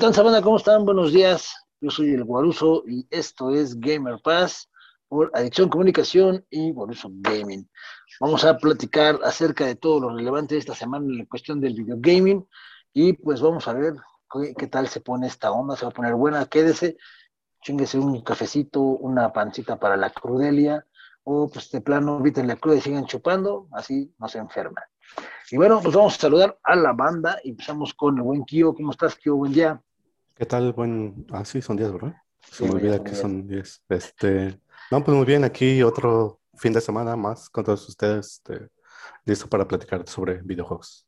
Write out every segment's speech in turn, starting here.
¿Cómo están? Buenos días. Yo soy el Guaruso y esto es Gamer Pass por Adicción Comunicación y Guaruso Gaming. Vamos a platicar acerca de todo lo relevante de esta semana en la cuestión del video gaming y pues vamos a ver qué, qué tal se pone esta onda. Se va a poner buena. Quédese, chinguese un cafecito, una pancita para la crudelia o pues de plano eviten la cruda y sigan chupando, así no se enferman. Y bueno, pues vamos a saludar a la banda y empezamos con el buen Kio. ¿Cómo estás, Kio? Buen día. ¿Qué tal? Buen... Ah, sí, son 10, ¿verdad? Se me Sí, olvida son que 10. son 10. Este... No, pues muy bien, aquí otro fin de semana más con todos ustedes, este, listo para platicar sobre videojuegos.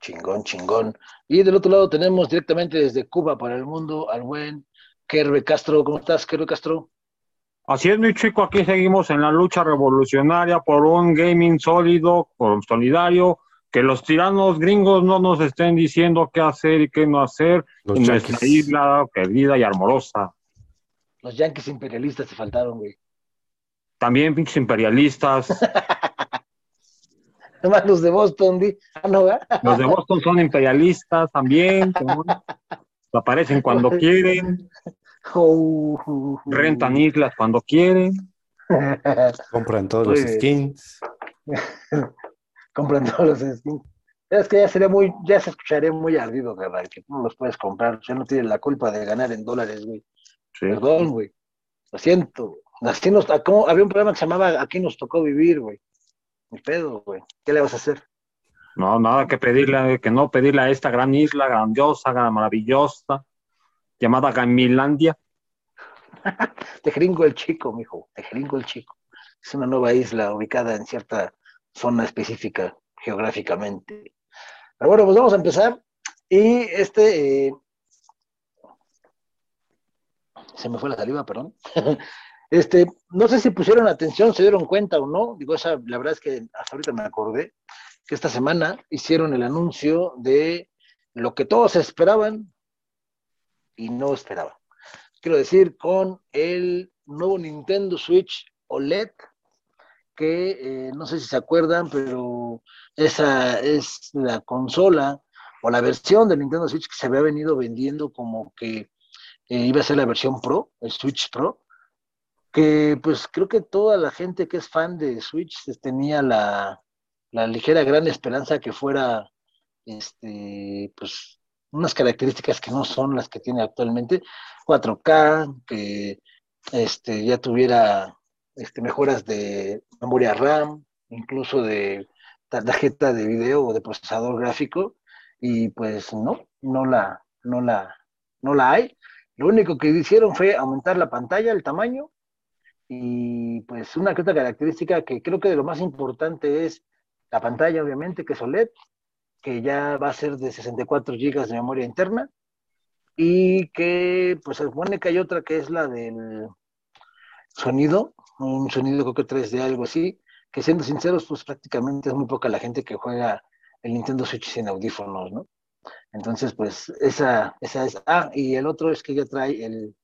Chingón, chingón. Y del otro lado tenemos directamente desde Cuba para el mundo al buen Kerbe Castro. ¿Cómo estás, Kerbe Castro? Así es, mi chico, aquí seguimos en la lucha revolucionaria por un gaming sólido, por solidario, que los tiranos gringos no nos estén diciendo qué hacer y qué no hacer Los en nuestra isla querida y amorosa. Los yankees imperialistas te faltaron, güey. También pinches imperialistas. Además, los de Boston, di. Ah, no. Los de Boston son imperialistas también. ¿no? Aparecen cuando quieren, Oh, rentan islas cuando quieren. Compran todos Muy los bien. Compran todos los skins. Es que ya sería muy, ya se escucharía muy ardido, carnal, que tú no los puedes comprar. Ya no tienes la culpa de ganar en dólares, güey. Sí. Perdón, güey. Lo siento. Así nos, ¿cómo? había un programa que se llamaba Aquí nos tocó vivir, güey. Mi pedo, güey. ¿Qué le vas a hacer? No, nada que pedirle, que no pedirle a esta gran isla grandiosa, gran- maravillosa, llamada Gamilandia. Te gringo el chico, mijo. Te gringo el chico. Es una nueva isla ubicada en cierta zona específica geográficamente. Pero bueno, pues vamos a empezar. Y este. eh, Se me fue la saliva, perdón. Este, no sé si pusieron atención, se dieron cuenta o no. Digo, la verdad es que hasta ahorita me acordé que esta semana hicieron el anuncio de lo que todos esperaban y no esperaban. Quiero decir, con el nuevo Nintendo Switch OLED, que eh, no sé si se acuerdan, pero esa es la consola o la versión del Nintendo Switch que se había venido vendiendo como que eh, iba a ser la versión Pro, el Switch Pro, que pues creo que toda la gente que es fan de Switch pues, tenía la, la ligera gran esperanza que fuera este, pues unas características que no son las que tiene actualmente, 4K, que este, ya tuviera este, mejoras de memoria RAM, incluso de tarjeta de video o de procesador gráfico, y pues no, no la, no la, no la hay. Lo único que hicieron fue aumentar la pantalla, el tamaño, y pues una otra característica que creo que de lo más importante es la pantalla, obviamente, que es OLED, que ya va a ser de 64 GB de memoria interna, y que pues supone que hay otra que es la del sonido, un sonido creo que 3D, algo así, que siendo sinceros, pues prácticamente es muy poca la gente que juega el Nintendo Switch sin audífonos, ¿no? Entonces, pues esa, esa es... Ah, y el otro es que ya trae el,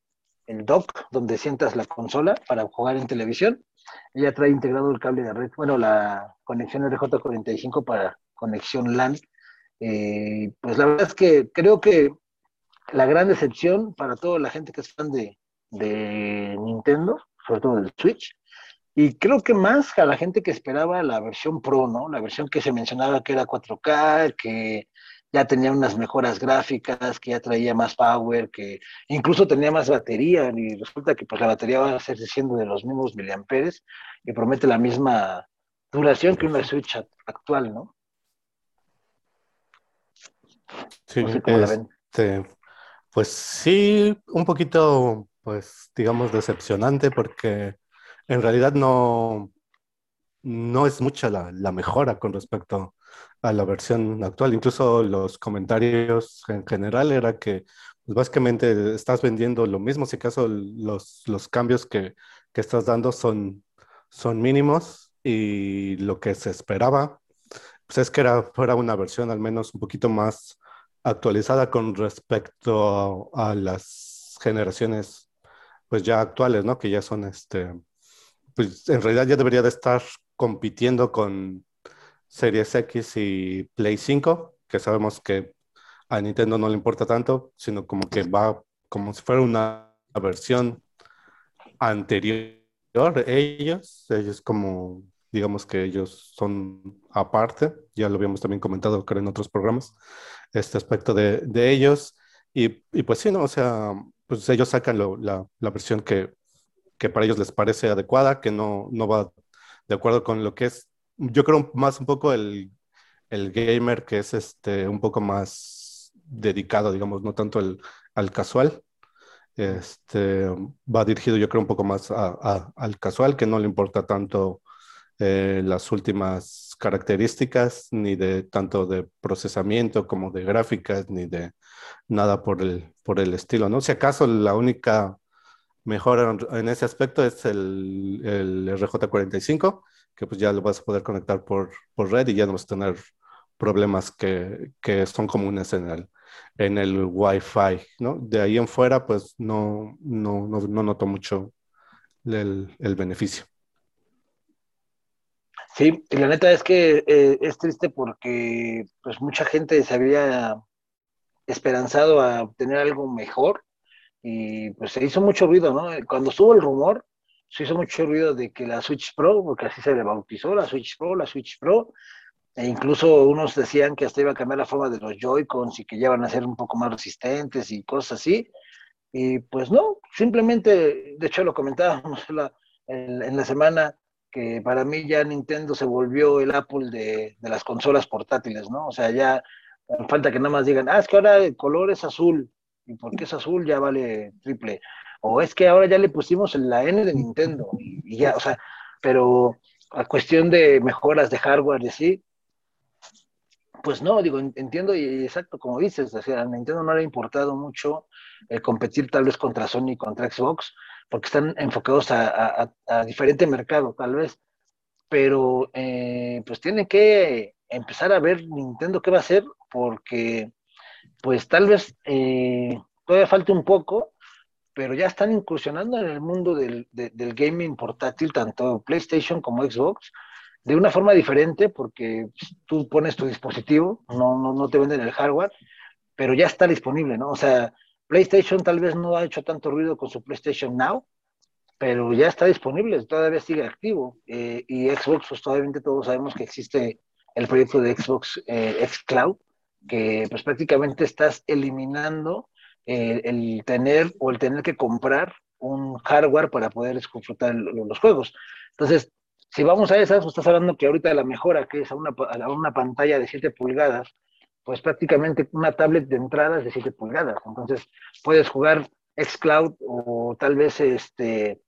el dock donde sientas la consola para jugar en televisión. Ya trae integrado el cable de red, bueno, la conexión RJ45 para conexión LAN. Eh, pues la verdad es que creo que la gran decepción para toda la gente que es fan de, de Nintendo, sobre todo del Switch, y creo que más a la gente que esperaba la versión Pro, ¿no? La versión que se mencionaba que era 4K, que ya tenía unas mejoras gráficas, que ya traía más power, que incluso tenía más batería, y resulta que pues la batería va a ser siendo de los mismos miliamperes y promete la misma duración que una Switch act- actual, ¿no? Sí, No sé cómo la ven. este, pues sí, un poquito, pues digamos, decepcionante porque en realidad no, no es mucha la, mejora con respecto a la versión actual. Incluso los comentarios en general era que pues, básicamente estás vendiendo lo mismo, si acaso los, los cambios que, que estás dando son, son mínimos y lo que se esperaba pues es que era, fuera una versión al menos un poquito más actualizada con respecto a, a las generaciones pues ya actuales, ¿no? Que ya son este, pues en realidad ya debería de estar compitiendo con Series X y Play 5, que sabemos que a Nintendo no le importa tanto, sino como que va como si fuera una versión anterior ellos, ellos como, digamos que ellos son aparte, ya lo habíamos también comentado creo en otros programas, este aspecto de, de ellos, y, y, pues sí, ¿no? O sea, pues ellos sacan la, la, versión que, que para ellos les parece adecuada, que no, no va de acuerdo con lo que es, yo creo más un poco el, el gamer que es este, un poco más dedicado, digamos, no tanto el, al casual, este, va dirigido yo creo un poco más a, al casual, que no le importa tanto eh, las últimas características, ni de tanto de procesamiento como de gráficas, ni de nada por el, por el estilo, ¿no? Si acaso la única mejora en ese aspecto es el, el RJ45, que pues ya lo vas a poder conectar por, por red y ya no vas a tener problemas que, que son comunes en el, en el Wi-Fi, ¿no? De ahí en fuera, pues no, no, no, no noto mucho el, el, beneficio. Sí, y la neta es que eh, es triste porque pues mucha gente se había esperanzado a obtener algo mejor y pues se hizo mucho ruido, ¿no? Cuando estuvo el rumor, se hizo mucho ruido de que la Switch Pro, porque así se le bautizó, la Switch Pro, la Switch Pro, e incluso unos decían que hasta iba a cambiar la forma de los Joy-Cons y que ya van a ser un poco más resistentes y cosas así. Y pues no, simplemente, de hecho lo comentábamos la, en, en, la semana, que para mí ya Nintendo se volvió el Apple de, de, las consolas portátiles, ¿no? O sea, ya falta que nada más digan, ah, es que ahora el color es azul, y porque es azul ya vale triple. O es que ahora ya le pusimos la N de Nintendo, y, ya, o sea, pero a cuestión de mejoras de hardware y así, pues no, digo, entiendo y exacto como dices, o sea, a Nintendo no le ha importado mucho eh, competir tal vez contra Sony y contra Xbox, porque están enfocados a, a, a diferente mercado, tal vez, pero eh, pues tiene que empezar a ver Nintendo qué va a hacer, porque pues tal vez eh, todavía falta un poco, pero ya están incursionando en el mundo del, de, del gaming portátil, tanto PlayStation como Xbox, de una forma diferente, porque tú pones tu dispositivo, no, no, no te venden el hardware, pero ya está disponible, ¿no? O sea, PlayStation tal vez no ha hecho tanto ruido con su PlayStation Now, pero ya está disponible, todavía sigue activo. Eh, y Xbox, pues todavía todos sabemos que existe el proyecto de Xbox eh, Xcloud, que pues prácticamente estás eliminando eh, el tener o el tener que comprar un hardware para poder disfrutar los juegos. Entonces, si vamos a esas, pues estás hablando que ahorita la mejora, que es a una, a una pantalla de 7 pulgadas, pues prácticamente una tablet de entradas de 7 pulgadas. Entonces, puedes jugar xCloud o tal vez este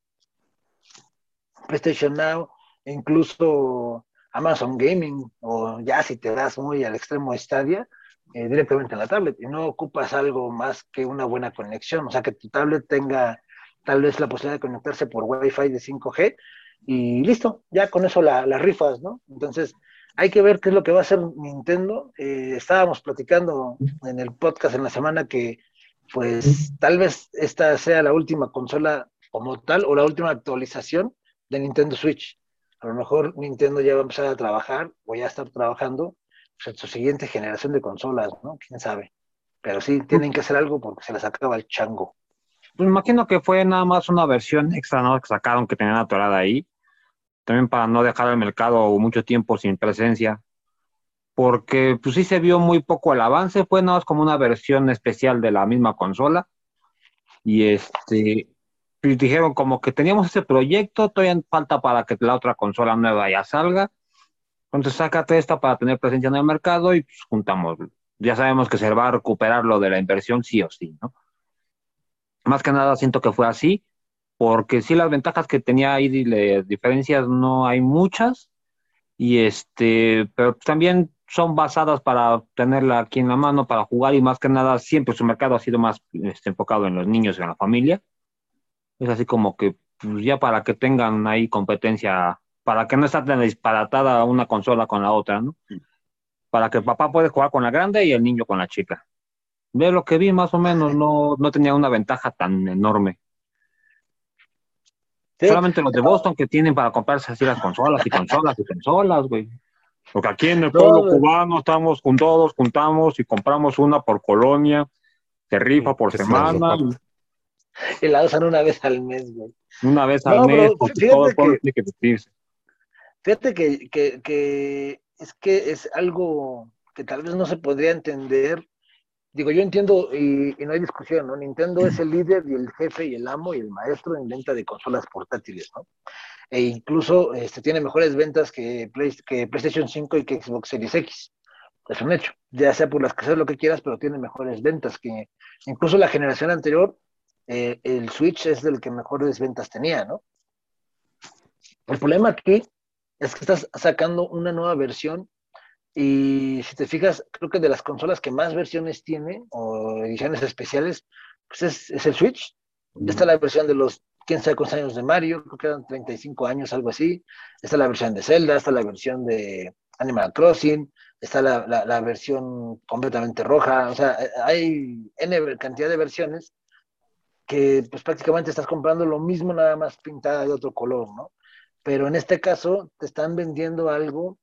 PlayStation Now, e incluso Amazon Gaming, o ya si te das muy al extremo Stadia, eh, directamente en la tablet, y no ocupas algo más que una buena conexión, o sea, que tu tablet tenga tal vez la posibilidad de conectarse por Wi-Fi de 5G, y listo, ya con eso las la rifas, ¿no? Entonces, hay que ver qué es lo que va a hacer Nintendo. Eh, estábamos platicando en el podcast en la semana que, pues, tal vez esta sea la última consola como tal o la última actualización de Nintendo Switch. A lo mejor Nintendo ya va a empezar a trabajar o ya está trabajando pues, en su siguiente generación de consolas, ¿no? Quién sabe. Pero sí, tienen que hacer algo porque se les acaba el chango. Pues imagino que fue nada más una versión extra ¿no? que sacaron que tenían atorada ahí, también para no dejar el mercado mucho tiempo sin presencia, porque pues sí se vio muy poco el avance, fue nada más como una versión especial de la misma consola, y este, pues dijeron como que teníamos ese proyecto, todavía falta para que la otra consola nueva ya salga, entonces sácate esta para tener presencia en el mercado y pues juntamos, ya sabemos que se va a recuperar lo de la inversión sí o sí, ¿no? Más que nada siento que fue así, porque sí las ventajas que tenía ahí, las diferencias no hay muchas, y este, pero también son basadas para tenerla aquí en la mano, para jugar, y más que nada siempre su mercado ha sido más este, enfocado en los niños y en la familia. Es así como que pues, ya para que tengan ahí competencia, para que no esté tan disparatada una consola con la otra, ¿no? Para que el papá pueda jugar con la grande y el niño con la chica de lo que vi más o menos, no, no tenía una ventaja tan enorme. Sí. Solamente los de Boston que tienen para comprarse así las consolas y consolas y consolas, güey. Porque aquí en el pueblo cubano estamos con todos, juntamos y compramos una por colonia, se rifa por semana. Y la usan una vez al mes, güey. Una vez al mes, porque todo el pueblo tiene que vestirse. Fíjate que, que, que es que es algo que tal vez no se podría entender. Digo, yo entiendo, y, no hay discusión, ¿no? Nintendo es el líder y el jefe y el amo y el maestro en venta de consolas portátiles, ¿no? E incluso este, tiene mejores ventas que, PlayStation 5 y que Xbox Series X. Es un hecho, ya sea por las que sea lo que quieras, pero tiene mejores ventas que incluso la generación anterior, eh, el Switch es del que mejores ventas tenía, ¿no? El problema aquí es que estás sacando una nueva versión y si te fijas, creo que de las consolas que más versiones tiene o ediciones especiales, pues es, el Switch. Está la versión de los quién sabe cuántos años de Mario, creo que eran 35 años, algo así. Está la versión de Zelda, está la versión de Animal Crossing, está la, la, versión completamente roja. O sea, hay N cantidad de versiones que pues prácticamente estás comprando lo mismo, nada más pintada de otro color, ¿no? pero en este caso te están vendiendo algo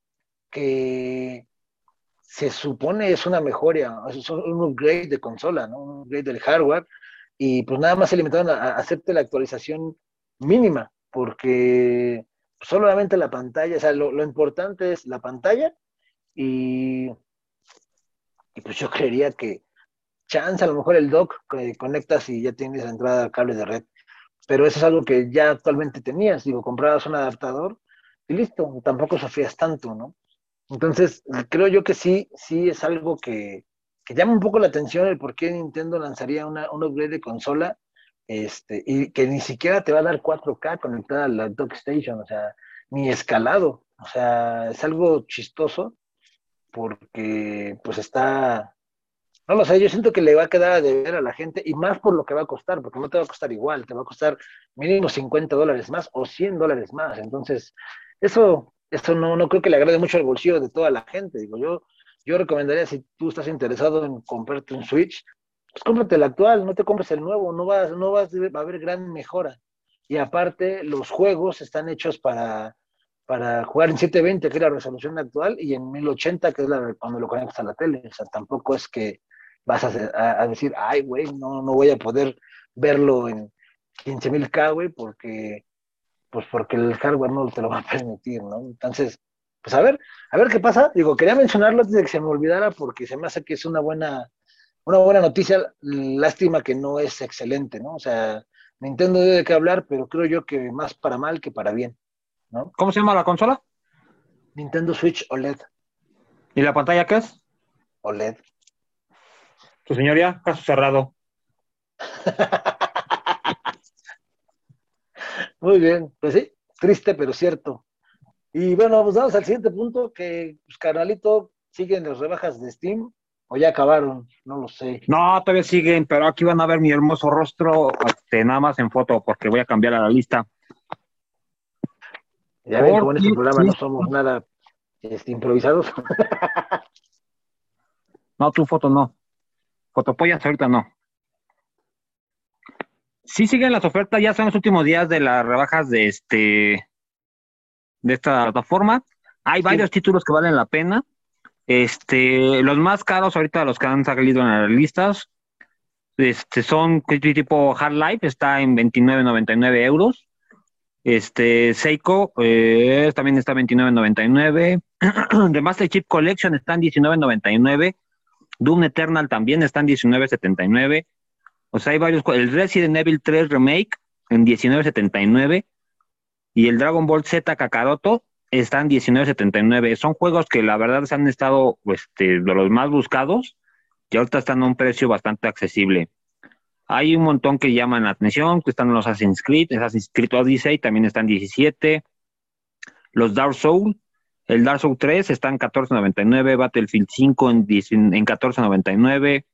que se supone es una mejora, es un upgrade de consola, ¿no? un upgrade del hardware, y pues nada más se limitaron a, hacerte la actualización mínima, porque solamente la pantalla, o sea, lo, importante es la pantalla y, y, pues yo creería que chance a lo mejor el dock conectas y ya tienes la entrada cable de red pero eso es algo que ya actualmente tenías, digo, comprabas un adaptador y listo, tampoco sufrías tanto, ¿no? Entonces, creo yo que sí, sí es algo que, que llama un poco la atención el por qué Nintendo lanzaría una, un upgrade de consola este, y que ni siquiera te va a dar 4K conectada a la Dock Station, o sea, ni escalado, o sea, es algo chistoso porque pues está, no lo yo siento que le va a quedar a deber a la gente y más por lo que va a costar, porque no te va a costar igual, te va a costar mínimo 50 dólares más o 100 dólares más. Entonces, eso, eso no, no creo que le agrade mucho al bolsillo de toda la gente. Digo, yo, yo recomendaría si tú estás interesado en comprarte un Switch, pues cómprate el actual, no te compres el nuevo, no vas, no vas, va a haber gran mejora. Y aparte, los juegos están hechos para, para jugar en 720, que es la resolución actual, y en 1080, que es la, cuando lo conectas a la tele. O sea, tampoco es que vas a, decir, ay, güey, no, no voy a poder verlo en 15.000K, güey, porque, pues porque el hardware no te lo va a permitir, ¿no? Entonces, pues a ver, a ver qué pasa. Digo, quería mencionarlo antes de que se me olvidara porque se me hace que es una buena, una buena noticia. Lástima que no es excelente, ¿no? O sea, Nintendo debe de qué hablar, pero creo yo que más para mal que para bien, ¿no? ¿Cómo se llama la consola? Nintendo Switch OLED. ¿Y la pantalla qué es? OLED. Tu señoría, caso cerrado. Muy bien, pues sí, triste pero cierto. Y bueno, pues vamos al siguiente punto, que pues, carnalito, siguen las rebajas de Steam o ya acabaron, no lo sé. No, todavía siguen, pero aquí van a ver mi hermoso rostro, este, nada más en foto, porque voy a cambiar a la lista. Ya ven, como en este programa no somos nada este, improvisados. no, tu foto no. Fotopollas ahorita no. Sí siguen las ofertas, ya son los últimos días de las rebajas de este de esta plataforma. Hay varios títulos que valen la pena. Este, los más caros ahorita los que han salido en las listas este, son tipo Hard Life, está en 29.99 euros. Este, Seiko eh, también está en 29.99. The Master Chip Collection está en 19.99. Doom Eternal también está en 19.79. O sea, hay varios. El Resident Evil 3 Remake en 19.79. Y el Dragon Ball Z Kakaroto está en 19.79. Son juegos que la verdad se han estado este, de los más buscados y ahorita están a un precio bastante accesible. Hay un montón que llaman la atención, que están los Assassin's Creed, Assassin's Creed Odyssey también están 17. Los Dark Souls el Dark Souls 3 está en 14.99, Battlefield 5 en, en 14.99.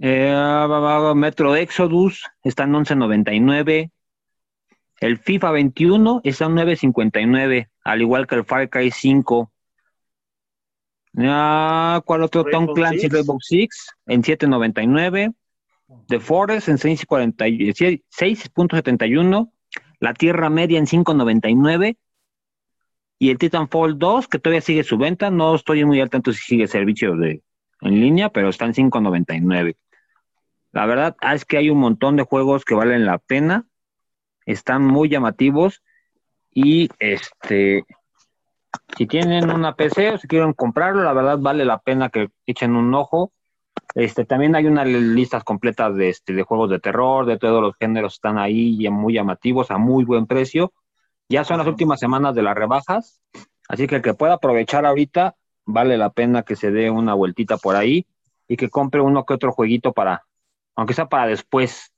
Eh, Metro Exodus está en 11.99. El FIFA 21 está en 9.59, al igual que el Far Cry 5. ¿Cuál otro? Tom Clancy Rainbow Six en 7.99. The Forest en 6.71. La Tierra Media en 5.99 y el Titanfall 2, que todavía sigue su venta, no estoy muy al tanto si sigue servicio de, en línea, pero está en 5.99. La verdad ah, es que hay un montón de juegos que valen la pena, están muy llamativos y este, si tienen una PC o si quieren comprarlo, la verdad vale la pena que echen un ojo. Este, también hay unas listas completas de, este, de juegos de terror, de todos los géneros están ahí y muy llamativos a muy buen precio. Ya son las últimas semanas de las rebajas, así que el que pueda aprovechar ahorita, vale la pena que se dé una vueltita por ahí y que compre uno que otro jueguito para, aunque sea para después,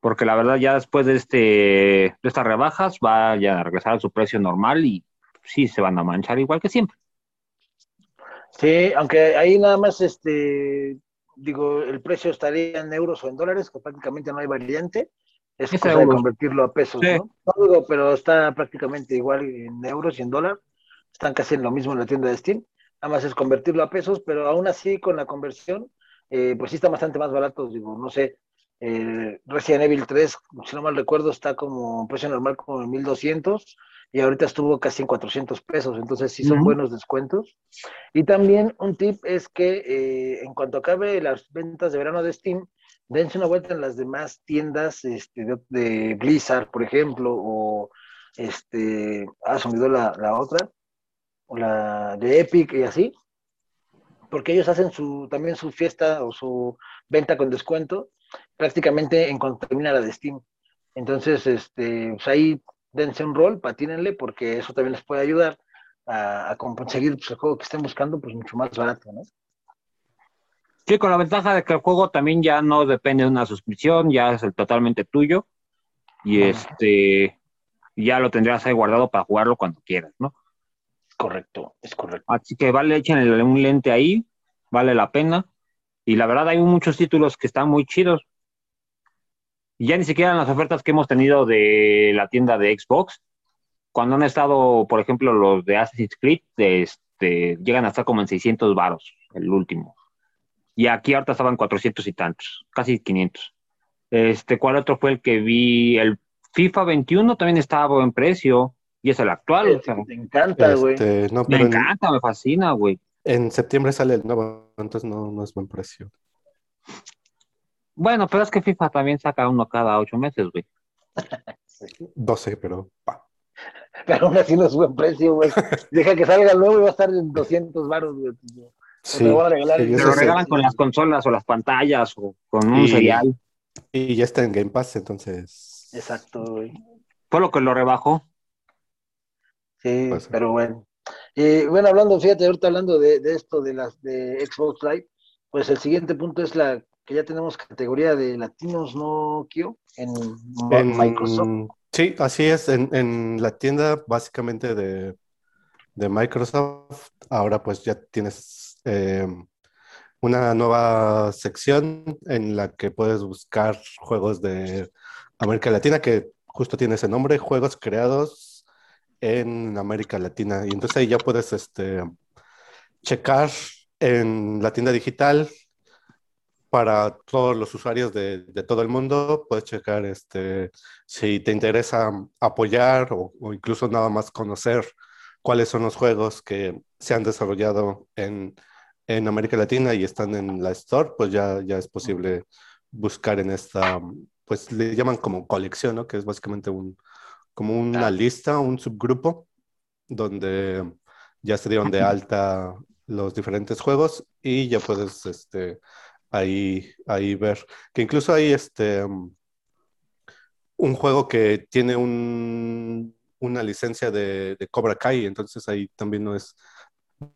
porque la verdad ya después de, este, de estas rebajas va a regresar a su precio normal y sí se van a manchar igual que siempre. Sí, aunque ahí nada más, este, digo, el precio estaría en euros o en dólares, que prácticamente no hay variante. Es cosa de convertirlo a pesos, ¿no? No pero está prácticamente igual en euros y en dólar. Están casi en lo mismo en la tienda de Steam. Nada más es convertirlo a pesos, pero aún así con la conversión, eh, pues sí está bastante más barato. Digo, no sé, eh, Resident Evil 3, si no mal recuerdo, está como precio normal como en 1200 y ahorita estuvo casi en 400 pesos, entonces sí son buenos descuentos. Y también un tip es que eh, en cuanto acabe las ventas de verano de Steam, dense una vuelta en las demás tiendas este, de, Blizzard, por ejemplo, o este, ah, se me la, la otra, o la de Epic y así, porque ellos hacen su, también su fiesta o su venta con descuento prácticamente en cuanto termina la de Steam. Entonces, este, pues ahí dense un rol, patínenle, porque eso también les puede ayudar a, conseguir pues, el juego que estén buscando, pues mucho más barato, ¿no? Sí, con la ventaja de que el juego también ya no depende de una suscripción, ya es el totalmente tuyo y este ya lo tendrías ahí guardado para jugarlo cuando quieras, ¿no? Correcto, es correcto. Así que vale, echen un lente ahí, vale la pena. Y la verdad hay muchos títulos que están muy chidos. Y ya ni siquiera en las ofertas que hemos tenido de la tienda de Xbox, cuando han estado, por ejemplo, los de Assassin's Creed, este, llegan a estar como en 600 varos, el último. Y aquí ahorita estaban 400 y tantos, casi 500. Este, ¿cuál otro fue el que vi? El FIFA 21 también estaba a buen precio y es el actual. me encanta, güey. Este, me encanta, me fascina, güey. En septiembre sale el nuevo, entonces no, no es buen precio. Bueno, pero es que FIFA también saca uno cada ocho meses, güey. 12, pero Pero aún así no es buen precio, güey. Deja que salga el nuevo y va a estar en 200 baros, güey. Sí, lo regalan con las consolas o las pantallas o con un serial. Y ya está en Game Pass, entonces. Exacto, güey. Fue lo que lo rebajó. Sí, pero bueno. Y bueno, hablando, fíjate, ahorita hablando de, de esto de las de Xbox Live, pues el siguiente punto es la que ya tenemos categoría de latinos, ¿no, Kio? En, Microsoft. Sí, así es. En, la tienda básicamente de, Microsoft, ahora pues ya tienes em, una nueva sección en la que puedes buscar juegos de América Latina, que justo tiene ese nombre, juegos creados en América Latina. Y entonces ahí ya puedes este, checar en la tienda digital para todos los usuarios de, todo el mundo. Puedes checar este, si te interesa apoyar o, incluso nada más conocer cuáles son los juegos que se han desarrollado en, América Latina y están en la Store, pues ya, ya es posible buscar en esta, pues le llaman como colección, ¿no? Que es básicamente un, como una lista, un subgrupo, donde ya se dieron de alta los diferentes juegos y ya puedes este, ahí, ahí ver. Que incluso hay este un juego que tiene un, una licencia de, Cobra Kai, entonces ahí también no es,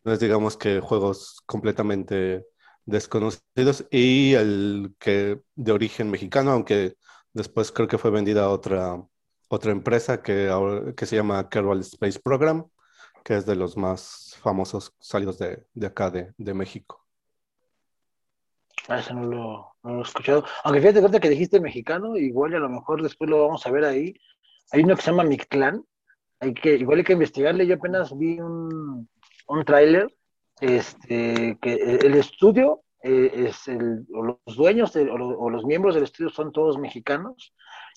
no es, digamos que juegos completamente desconocidos. Y el que de origen mexicano, aunque después creo que fue vendida a otra, otra empresa que, que se llama Kerbal Space Program, que es de los más famosos salidos de, de acá, de, de México. Ah, eso no lo, no lo, he escuchado. Aunque fíjate cuenta que dijiste mexicano, igual a lo mejor después lo vamos a ver ahí. Hay uno que se llama Mictlán. Hay que, igual hay que investigarle. Yo apenas vi un, un tráiler. Este, que el estudio eh, es el, o los dueños o, los, miembros del estudio son todos mexicanos,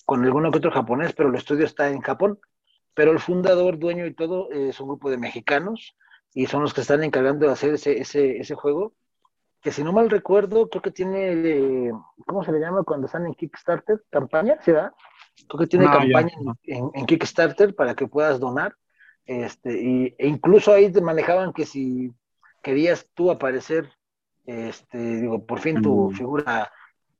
con alguno que otro japonés, pero el estudio está en Japón. pero el fundador, dueño y todo, es un grupo de mexicanos y son los que están encargando de hacer ese, ese, ese juego, que si no mal recuerdo, creo que tiene, ¿cómo se le llama cuando están en Kickstarter? ¿Campaña? ¿Sí, verdad? Creo que tiene campaña en, en, Kickstarter para que puedas donar. Este, y, e incluso ahí te manejaban que si querías tú aparecer, este, digo, por fin tu mm. figura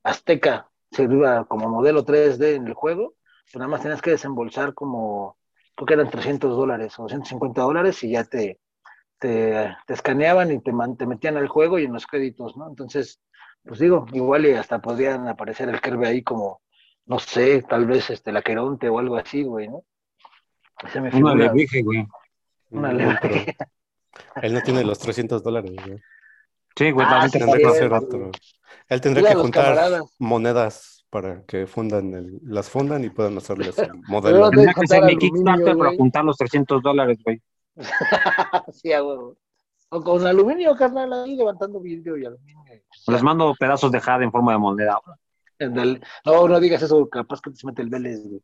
azteca serviba como modelo 3D en el juego, pues nada más tenías que desembolsar como, creo que eran 300 dólares o 150 dólares y ya te, te, escaneaban y te, te metían al juego y en los créditos, ¿no? Entonces, pues digo, igual y hasta podrían aparecer el Kirby ahí como, no sé, tal vez este, la Queronte o algo así, güey, ¿no? Se me Una alebrije, güey. Una alebrije. Él no tiene los 300 dólares, güey. Sí, güey, ah, que hacer otro. Él tendría que juntar monedas para que fundan el, las fundan y puedan hacerles el modelo. Tendría que hacer mi Kickstarter para juntar los 300 dólares, güey. sí, a huevo. O con aluminio, carnal, ahí levantando vidrio y aluminio. Les mando pedazos de jade en forma de moneda. No, no digas eso, capaz que te se mete el Vélez, güey.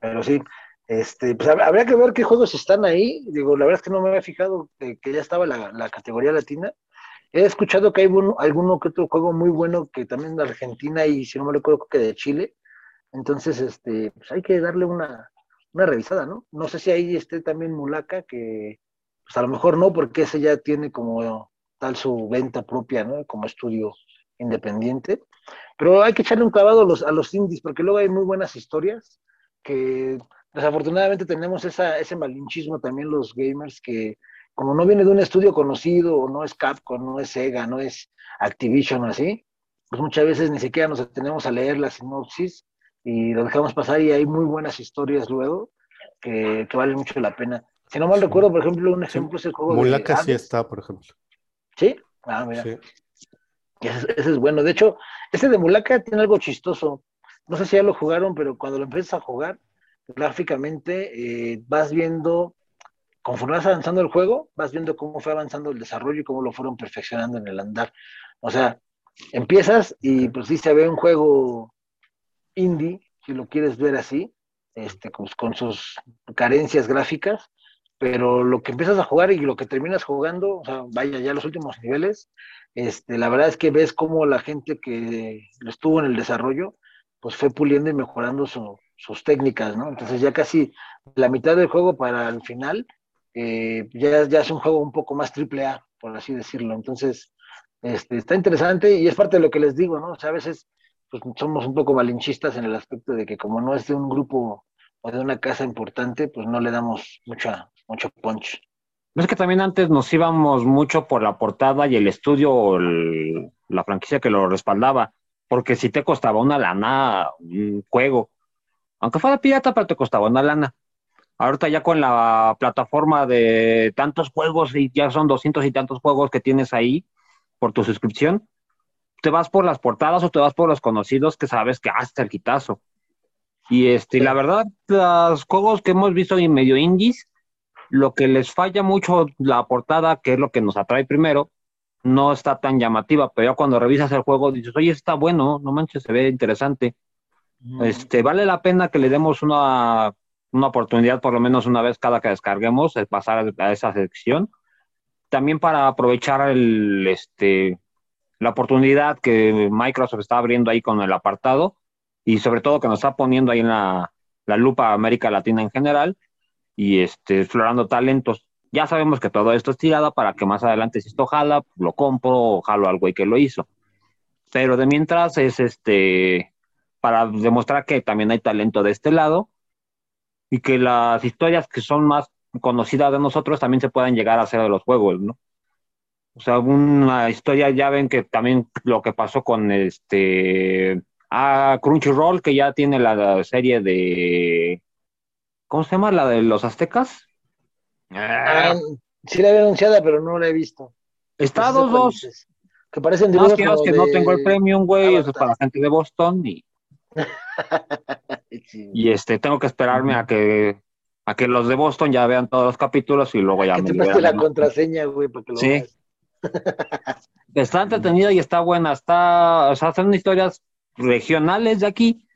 Pero sí, este, pues habría que ver qué juegos están ahí. Digo, la verdad es que no me había fijado que, ya estaba la, la, categoría latina. He escuchado que hay alguno que otro juego muy bueno que también de Argentina y si no me recuerdo que de Chile. Entonces, este, pues hay que darle una, una revisada, ¿no? No sé si ahí esté también Mulaka, que pues a lo mejor no, porque ese ya tiene como tal su venta propia, ¿no? Como estudio independiente. Pero hay que echarle un clavado a los, a los indies, porque luego hay muy buenas historias que desafortunadamente tenemos esa, ese malinchismo también los gamers que como no viene de un estudio conocido, o no es Capcom, no es Sega, no es Activision o así, pues muchas veces ni siquiera nos detenemos a leer la sinopsis y lo dejamos pasar y hay muy buenas historias luego que, que valen mucho la pena. Si no mal recuerdo, por ejemplo, un ejemplo es el juego Mulaka sí está, por ejemplo. ¿Sí? Ah, mira. Ese, es bueno. De hecho, ese de Mulaka tiene algo chistoso. No sé si ya lo jugaron, pero cuando lo empiezas a jugar, gráficamente eh, vas viendo, conforme vas avanzando el juego, vas viendo cómo fue avanzando el desarrollo y cómo lo fueron perfeccionando en el andar. O sea, empiezas y pues sí se ve un juego indie, si lo quieres ver así, este, con, sus carencias gráficas, pero lo que empiezas a jugar y lo que terminas jugando, o sea, vaya ya los últimos niveles, este, la verdad es que ves cómo la gente que estuvo en el desarrollo, pues fue puliendo y mejorando sus técnicas, ¿no? Entonces ya casi la mitad del juego para el final, eh, ya, ya es un juego un poco más triple A, por así decirlo. Entonces, este, está interesante y es parte de lo que les digo, ¿no? O sea, a veces pues somos un poco malinchistas en el aspecto de que como no es de un grupo o de una casa importante, pues no le damos mucha, mucho punch. No es que también antes nos íbamos mucho por la portada y el estudio la franquicia que lo respaldaba, porque si te costaba una lana un juego, aunque fuera pirata, pero te costaba una lana. Ahorita ya con la plataforma de tantos juegos y ya son doscientos y tantos juegos que tienes ahí por tu suscripción, te vas por las portadas o te vas por los conocidos que sabes que hasta el quitazo. Y este, la verdad, los juegos que hemos visto en medio indies, lo que les falla mucho la portada, que es lo que nos atrae primero, no está tan llamativa, pero ya cuando revisas el juego dices, oye, está bueno, no manches, se ve interesante. Este, vale la pena que le demos una, una oportunidad, por lo menos una vez cada que descarguemos, el pasar a esa sección. También para aprovechar el, este, la oportunidad que Microsoft está abriendo ahí con el apartado y sobre todo que nos está poniendo ahí en la, lupa América Latina en general y este, explorando talentos. Ya sabemos que todo esto es tirado para que más adelante si esto jala, lo compro o jalo al güey que lo hizo. Pero de mientras es este para demostrar que también hay talento de este lado y que las historias que son más conocidas de nosotros también se puedan llegar a hacer de los juegos, ¿no? O sea, una historia, ya ven que también lo que pasó con este a Crunchyroll, que ya tiene la serie de ¿cómo se llama? La de los aztecas. Ah, sí la había anunciada, pero no la he visto. Está dos, dos. Que parecen Más que, que no tengo el premium, güey, eso es para la gente de Boston y. y este, tengo que esperarme a que a que los de Boston ya vean todos los capítulos y luego ya me te la contraseña, güey, porque lo Sí. Está entretenida y está buena. Está, o sea, son historias regionales de aquí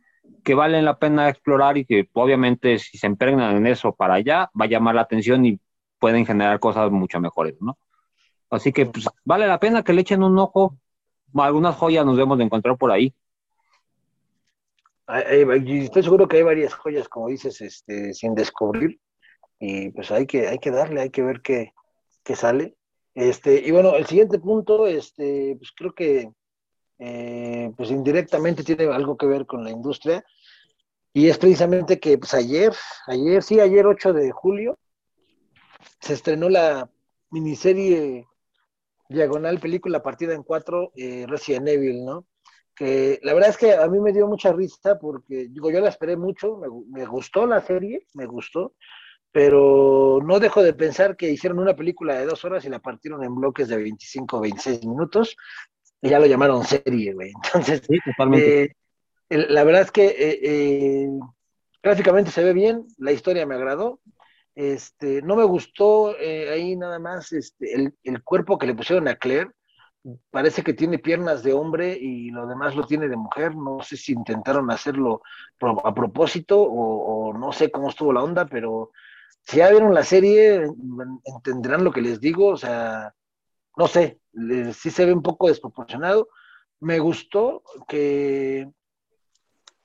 que valen la pena explorar y que obviamente si se impregnan en eso para allá va a llamar la atención y pueden generar cosas mucho mejores, ¿no? Así que pues, vale la pena que le echen un ojo. Algunas joyas nos debemos de encontrar por ahí. Estoy seguro que hay varias joyas, como dices, este, sin descubrir. Y pues hay que, hay que darle, hay que ver qué, qué sale. Este, y bueno, el siguiente punto, este, pues creo que eh, pues indirectamente tiene algo que ver con la industria. Y es precisamente que pues ayer, ayer, sí, ayer 8 de julio, se estrenó la miniserie diagonal película partida en cuatro, eh, Resident Evil, ¿no? Que la verdad es que a mí me dio mucha risa porque, digo, yo la esperé mucho, me, me gustó la serie, me gustó, pero no dejo de pensar que hicieron una película de dos horas y la partieron en bloques de 25 26 minutos y ya lo llamaron serie, güey. Entonces, eh, la verdad es que eh, eh, gráficamente se ve bien, la historia me agradó, este, no me gustó ahí nada más este, el, cuerpo que le pusieron a Claire. Parece que tiene piernas de hombre y lo demás lo tiene de mujer. No sé si intentaron hacerlo a propósito o, no sé cómo estuvo la onda, pero si ya vieron la serie, entenderán lo que les digo. O sea, no sé, sí se ve un poco desproporcionado. Me gustó que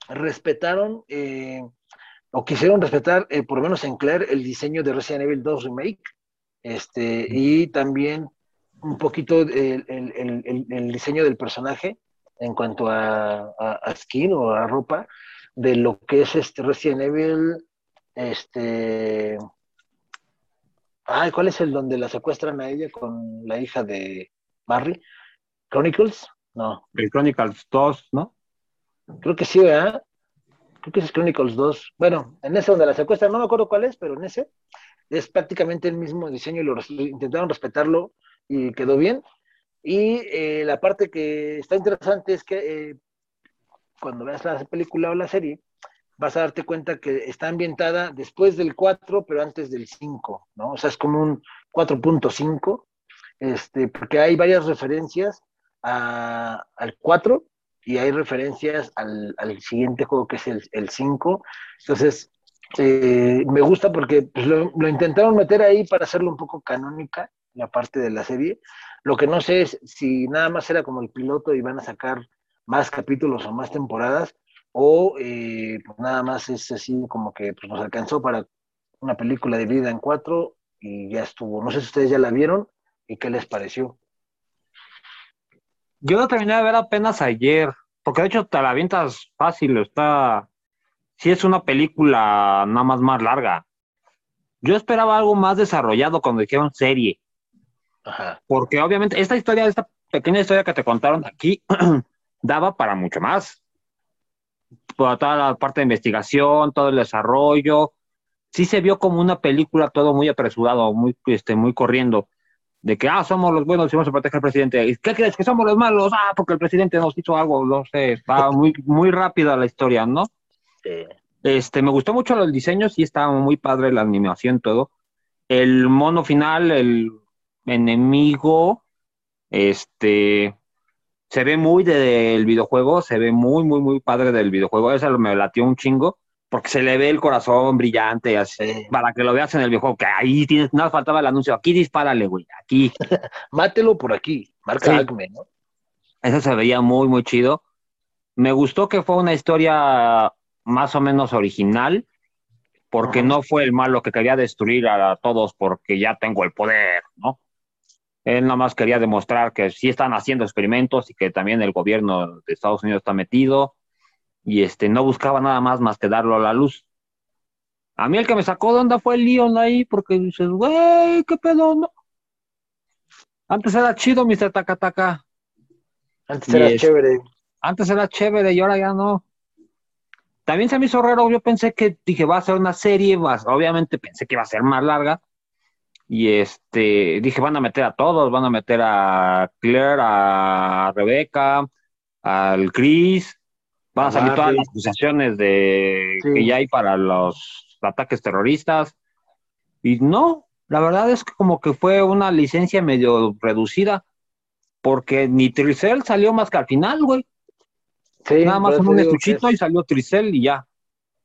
respetaron eh, o quisieron respetar, eh, por lo menos en Claire, el diseño de Resident Evil 2 Remake, este, y también un poquito el, el, diseño del personaje en cuanto a, skin o a ropa de lo que es este Resident Evil, este, ay, ¿cuál es el donde la secuestran a ella con la hija de Barry? Chronicles, no. El Chronicles 2, ¿no? Creo que sí, ¿verdad? creo que es Chronicles 2, bueno, en ese donde la secuestran, no me acuerdo cuál es, pero en ese es prácticamente el mismo diseño y lo intentaron respetarlo y quedó bien. Y eh, la parte que está interesante es que eh, cuando veas la película o la serie, vas a darte cuenta que está ambientada después del 4, pero antes del 5, ¿no? O sea, es como un 4.5, este, porque hay varias referencias a, al 4 y hay referencias al, siguiente juego que es el 5. Entonces, eh, me gusta porque pues, lo, intentaron meter ahí para hacerlo un poco canónica, la parte de la serie. Lo que no sé es si nada más era como el piloto y van a sacar más capítulos o más temporadas, o eh, pues nada más es así como que pues, nos alcanzó para una película dividida en cuatro y ya estuvo. No sé si ustedes ya la vieron y qué les pareció. Yo lo terminé de ver apenas ayer, porque de hecho te la avientas fácil, está... Si es una película nada más más larga. Yo esperaba algo más desarrollado cuando dijeron serie. Porque obviamente esta historia, esta pequeña historia que te contaron aquí, daba para mucho más. Toda, toda la parte de investigación, todo el desarrollo. Sí se vio como una película todo muy apresurado, muy, este, muy corriendo de que, ah, somos los buenos y vamos a proteger al presidente. ¿Qué crees? ¿Que somos los malos? Ah, porque el presidente nos hizo algo, no sé, está muy, muy rápida la historia, ¿no? Este, me gustó mucho el diseño, sí estaba muy padre la animación, todo. El mono final, el enemigo, este, se ve muy del videojuego, se ve muy, muy, muy padre del videojuego. Eso me latió un chingo porque se le ve el corazón brillante, así, para que lo veas en el viejo, que ahí tienes, nada faltaba el anuncio, aquí dispárale, güey, aquí. Mátelo por aquí, marca Acme, ¿no? Eso se veía muy, muy chido. Me gustó que fue una historia más o menos original, porque no fue el malo que quería destruir a todos porque ya tengo el poder, ¿no? Él nada más quería demostrar que sí están haciendo experimentos y que también el gobierno de Estados Unidos está metido y este, no buscaba nada más más que darlo a la luz. A mí el que me sacó de onda fue el Leon ahí, porque dices, güey, qué pedo, no. Antes era chido, Mr. Takataka. Antes era chévere. Antes era chévere y ahora ya no. También se me hizo raro, yo pensé que, dije, va a ser una serie, obviamente pensé que iba a ser más larga. Y este, dije, van a meter a todos, van a meter a Claire, a Rebeca, al Chris, Van a salir todas las acusaciones de que ya hay para los ataques terroristas. Y no, la verdad es que como que fue una licencia medio reducida, porque ni Tricel salió más que al final, güey. Nada más en un estuchito y salió Tricel y ya.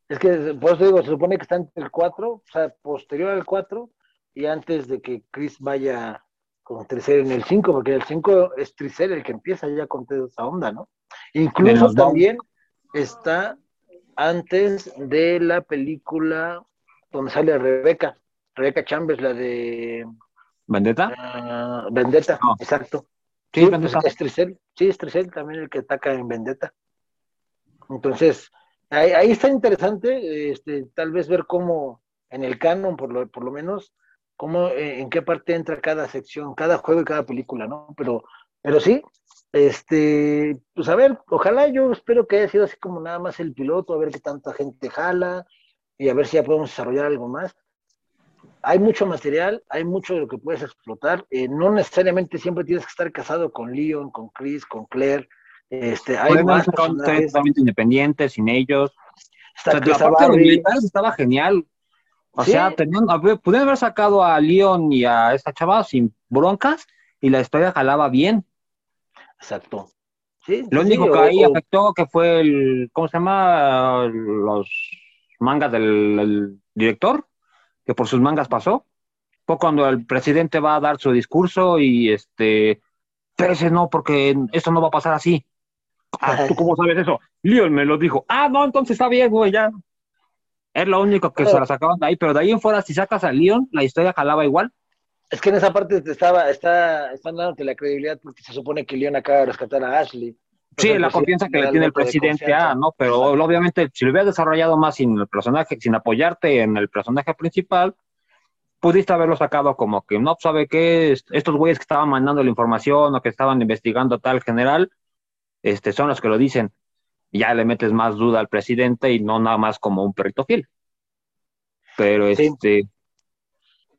Es que por eso digo, se supone que está entre el 4, o sea, posterior al 4 y antes de que Chris vaya con Tricel en el 5, porque en el 5 es Tricel el que empieza ya con toda esa onda, ¿no? Incluso también está antes de la película donde sale Rebeca, Rebeca Chambers, la de... ¿Vendetta? Uh, Vendetta, exacto. Sí, pues, es Tricel, sí, es Tricel también el que ataca en Vendetta. Entonces, ahí, está interesante, este, tal vez ver cómo en el canon, por lo, por lo menos, cómo, eh, en qué parte entra cada sección, cada juego y cada película, ¿no? Pero, pero sí, este, pues a ver, ojalá yo espero que haya sido así como nada más el piloto, a ver qué tanta gente jala y a ver si ya podemos desarrollar algo más. Hay mucho material, hay mucho de lo que puedes explotar. Eh, no necesariamente siempre tienes que estar casado con Leon, con Chris, con Claire. Este, hay más totalmente independientes, sin ellos. o sea, la parte de los militares estaba genial. O sea, tenían, pudieron haber sacado a Leon y a esta chava sin broncas y la historia jalaba bien. Exacto. Lo único que ahí afectó que fue el, ¿cómo se llama? Los mangas del director, que por sus mangas pasó. Fue cuando el presidente va a dar su discurso y este, ese no, porque esto no va a pasar así. Ah, ¿Tú cómo sabes eso? Leon me lo dijo. Ah, no, entonces está bien, güey, ya. Es lo único que se la sacaban de ahí, pero de ahí en fuera, si sacas a Leon, la historia jalaba igual. Es que en esa parte te estaba, está, están dándote la credibilidad porque se supone que Leon acaba de rescatar a Ashley. Sí, la confianza que le tiene el presidente a, ¿no? Pero obviamente, si lo hubieras desarrollado más sin el personaje, sin apoyarte en el personaje principal, pudiste haberlo sacado como que, no, ¿sabe qué? Estos güeyes que estaban mandando la información o que estaban investigando tal general, este, son los que lo dicen. Ya le metes más duda al presidente y no nada más como un perrito fiel. Pero este,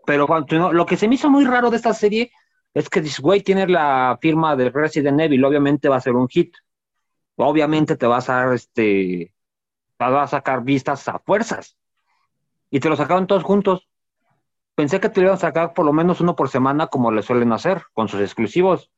pero lo que se me hizo muy raro de esta serie es que güey, tiene la firma de Resident Evil, obviamente va a ser un hit. Obviamente te vas a este, va a sacar vistas a fuerzas. Y te lo sacaron todos juntos. Pensé que te lo iban a sacar por lo menos uno por semana, como le suelen hacer, con sus exclusivos.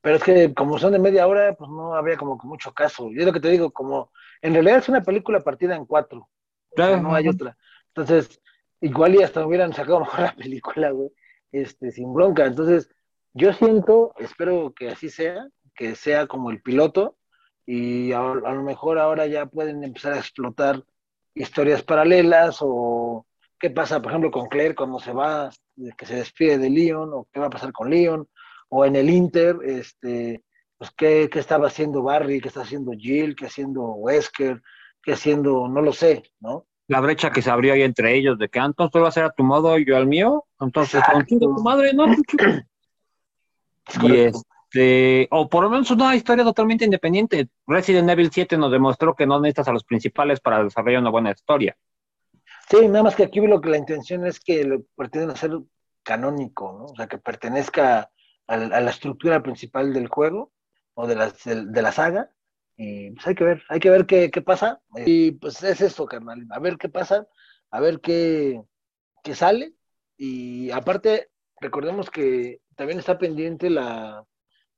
Pero es que como son de media hora, pues no habría como mucho caso. Yo lo que te digo, como en realidad es una película partida en cuatro. no hay otra. Entonces, igual y hasta hubieran sacado mejor la película, güey, este, sin bronca. Entonces, yo siento, espero que así sea, que sea como el piloto, y a, lo mejor ahora ya pueden empezar a explotar historias paralelas, o qué pasa, por ejemplo, con Claire cuando se va, que se despide de Leon, o qué va a pasar con Leon, o en el Inter, este, pues qué, qué estaba haciendo Barry, qué está haciendo Jill, qué haciendo Wesker, qué haciendo, no lo sé, ¿no? la brecha que se abrió ahí entre ellos, de que entonces tú vas a hacer a tu modo y yo al mío, entonces contigo tu madre, no, y este, o por lo menos una historia totalmente independiente. Resident Evil 7 nos demostró que no necesitas a los principales para desarrollar una buena historia. Sí, nada más que aquí lo que la intención es que lo pretenden hacer canónico, ¿no? O sea, que pertenezca a, la estructura principal del juego o de la, de la saga, y pues hay que ver, hay que ver qué, pasa. Y pues es esto, carnal. A ver qué pasa, a ver qué, qué sale. Y aparte, recordemos que también está pendiente la,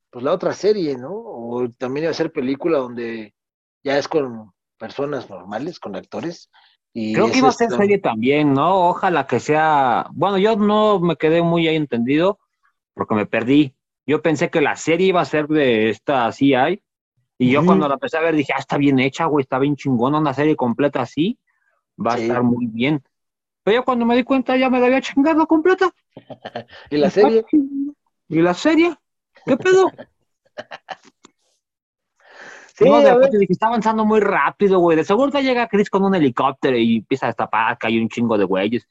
pues la otra serie, ¿no? O también iba a ser película donde ya es con personas normales, con actores. Y Creo que iba a ser serie también, ¿no? Ojalá que sea. Bueno, yo no me quedé muy ahí entendido porque me perdí. Yo pensé que la serie iba a ser de esta CI y yo cuando la empecé a ver dije, ah, está bien hecha, güey, está bien chingona, una serie completa así, va a estar muy bien. Pero yo cuando me di cuenta ya me la había chingado completa. ¿Y la serie? ¿Y la serie? ¿Qué pedo? Sí, no, de dije, está avanzando muy rápido, güey. De seguro llega Chris con un helicóptero y empieza a destapar que hay un chingo de güeyes.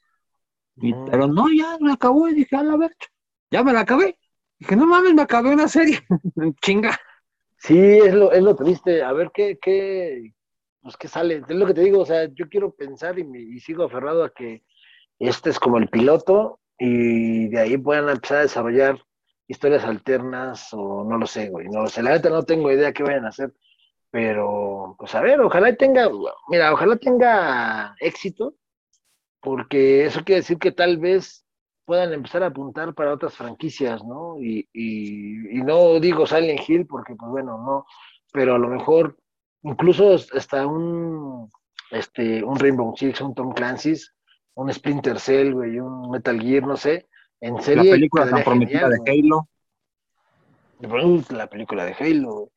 Pero no, ya me acabó y dije, a la verga, ya me la acabé. Dije, no mames, me acabé una serie. Chinga. Sí, es lo, es lo triste. A ver qué, qué, pues qué sale. Es lo que te digo, o sea, yo quiero pensar y, y sigo aferrado a que este es como el piloto y de ahí puedan empezar a desarrollar historias alternas o no lo sé, güey. No lo sé, la neta no tengo idea qué vayan a hacer, pero pues a ver, ojalá tenga, mira, ojalá tenga éxito, porque eso quiere decir que tal vez puedan empezar a apuntar para otras franquicias, ¿no? Y, y, no digo Silent Hill porque, pues bueno, no, pero a lo mejor incluso hasta un, este, un Rainbow Six, un Tom Clancy's, un Splinter Cell, güey, un Metal Gear, no sé, en serie. La película tan prometida de Halo. La película de Halo, güey.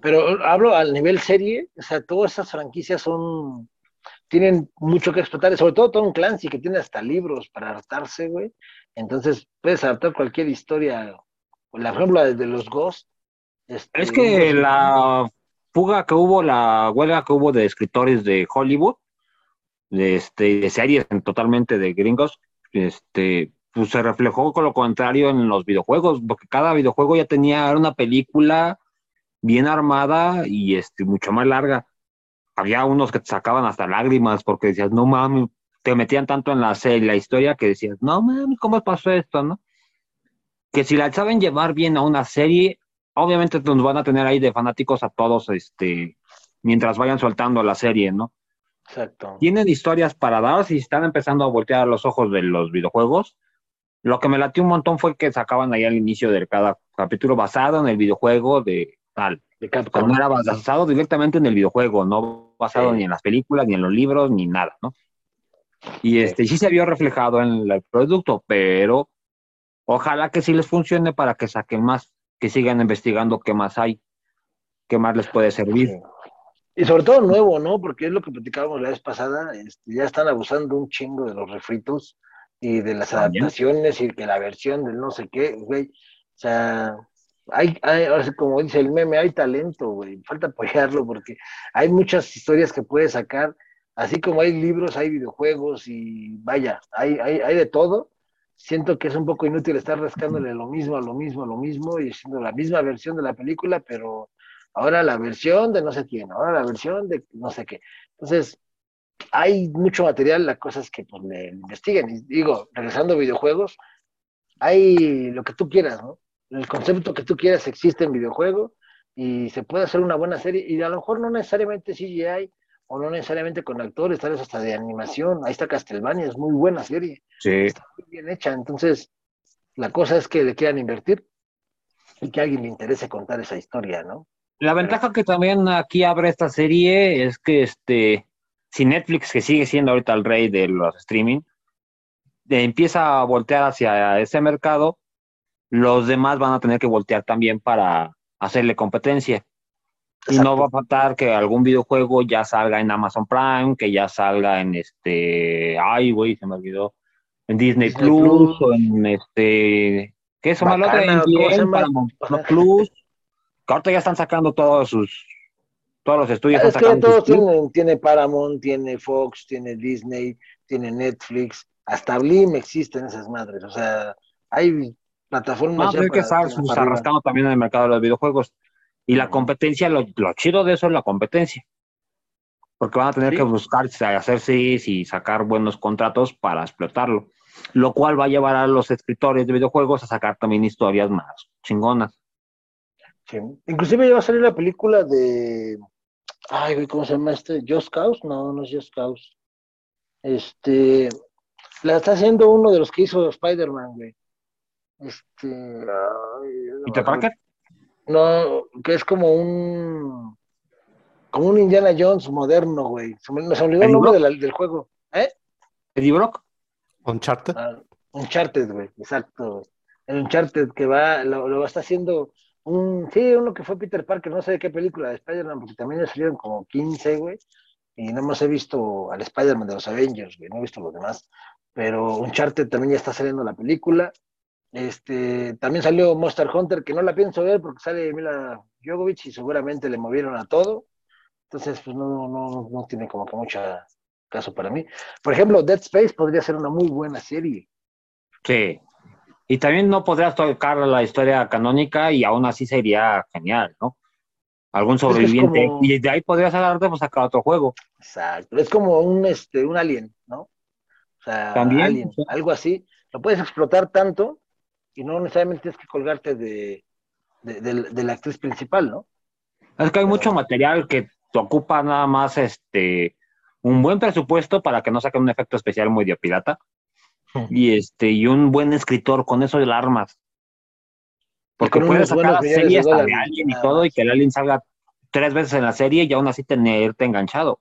Pero hablo al nivel serie, o sea, todas esas franquicias son, tienen mucho que explotar, sobre todo Tom Clancy, que tiene hasta libros para adaptarse, güey. Entonces, puedes adaptar cualquier historia. Por ejemplo, desde los Ghosts. Este, es que la fuga que hubo, la huelga que hubo de escritores de Hollywood, de, este, de series totalmente de gringos, este, pues se reflejó con lo contrario en los videojuegos, porque cada videojuego ya tenía una película bien armada y este, mucho más larga. Había unos que te sacaban hasta lágrimas porque decías, no mames, te metían tanto en la serie, la historia que decías, no mames, ¿cómo pasó esto, no? Que si la saben llevar bien a una serie, obviamente nos van a tener ahí de fanáticos a todos, este, mientras vayan soltando la serie, ¿no? Exacto. Tienen historias para dar si están empezando a voltear los ojos de los videojuegos. Lo que me latió un montón fue que sacaban ahí al inicio de cada capítulo basado en el videojuego de tal. De no era basado directamente en el videojuego, no basado ni en las películas, ni en los libros, ni nada, ¿no? Y este sí se vio reflejado en el producto, pero ojalá que sí les funcione para que saquen más, que sigan investigando qué más hay, qué más les puede servir. Y sobre todo nuevo, ¿no? Porque es lo que platicábamos la vez pasada, este, ya están abusando un chingo de los refritos y de las adaptaciones y que la versión del no sé qué, güey. O sea, hay, hay, como dice el meme, hay talento, güey. Falta apoyarlo porque hay muchas historias que puedes sacar, así como hay libros, hay videojuegos y vaya, hay, hay, hay de todo. Siento que es un poco inútil estar rascándole lo mismo, a lo mismo, a lo mismo y haciendo la misma versión de la película, pero ahora la versión de no sé quién, ahora la versión de no sé qué. Entonces, hay mucho material, la cosa es que pues, le investiguen. Y digo, regresando a videojuegos, hay lo que tú quieras, ¿no? El concepto que tú quieras existe en videojuego y se puede hacer una buena serie y a lo mejor no necesariamente CGI o no necesariamente con actores, tal vez hasta de animación. Ahí está Castlevania, es muy buena serie. Sí. Está muy bien hecha. Entonces, la cosa es que le quieran invertir y que a alguien le interese contar esa historia, ¿no? La ventaja que también aquí abre esta serie es que este si Netflix, que sigue siendo ahorita el rey de los streaming, empieza a voltear hacia ese mercado, los demás van a tener que voltear también para hacerle competencia. Y no va a faltar que algún videojuego ya salga en Amazon Prime, que ya salga en este, ay, güey, se me olvidó, en Disney, Plus, o en este, ¿qué es? Bacana, en para Plus, que ahorita ya están sacando todos sus todos los estudios. Es que todos tienen, tiene Paramount, tiene Fox, tiene Disney, tiene Netflix, hasta Blim existen esas madres. O sea, hay plataformas. No, hay que estar arrastrando también en el mercado de los videojuegos. Y la competencia, lo, chido de eso es la competencia. Porque van a tener que buscar hacer sí y sacar buenos contratos para explotarlo. Lo cual va a llevar a los escritores de videojuegos a sacar también historias más chingonas. Sí. Inclusive ya va a salir la película de Ay, güey, ¿cómo se llama este? ¿Just Cause? No, no es Just Cause. Este. La está haciendo uno de los que hizo Spider-Man, güey. Este. ¿Y te Parker? No, que es como un. Como un Indiana Jones moderno, güey. Se me, se olvidó el nombre del juego. ¿Eh? ¿Eddie Brock? Uncharted. Ah, Uncharted, güey, exacto. El Uncharted que va, lo, lo está haciendo sí, uno que fue Peter Parker, no sé de qué película de Spider-Man, porque también salieron como 15, güey, y no más he visto al Spider-Man de los Avengers, güey, no he visto los demás, pero Uncharted también ya está saliendo la película, este, también salió Monster Hunter, que no la pienso ver porque sale Mila Jovovich y seguramente le movieron a todo, entonces pues no, no, no tiene como que mucho caso para mí. Por ejemplo, Dead Space podría ser una muy buena serie. Sí, y también no podrías tocar la historia canónica y aún así sería genial, ¿no? Algún sobreviviente. Y de ahí podrías agarrarte pues sacar otro juego. Exacto. Es como un, este, un alien, ¿no? O sea, ¿También? algo así. Lo puedes explotar tanto y no necesariamente tienes que colgarte de, de, la actriz principal, ¿no? Es que hay mucho material que te ocupa nada más este un buen presupuesto para que no saquen un efecto especial muy de pirata y este y un buen escritor con eso de las armas porque puedes sacar series de alguien y todo y que el alien salga tres veces en la serie y aún así tenerte enganchado.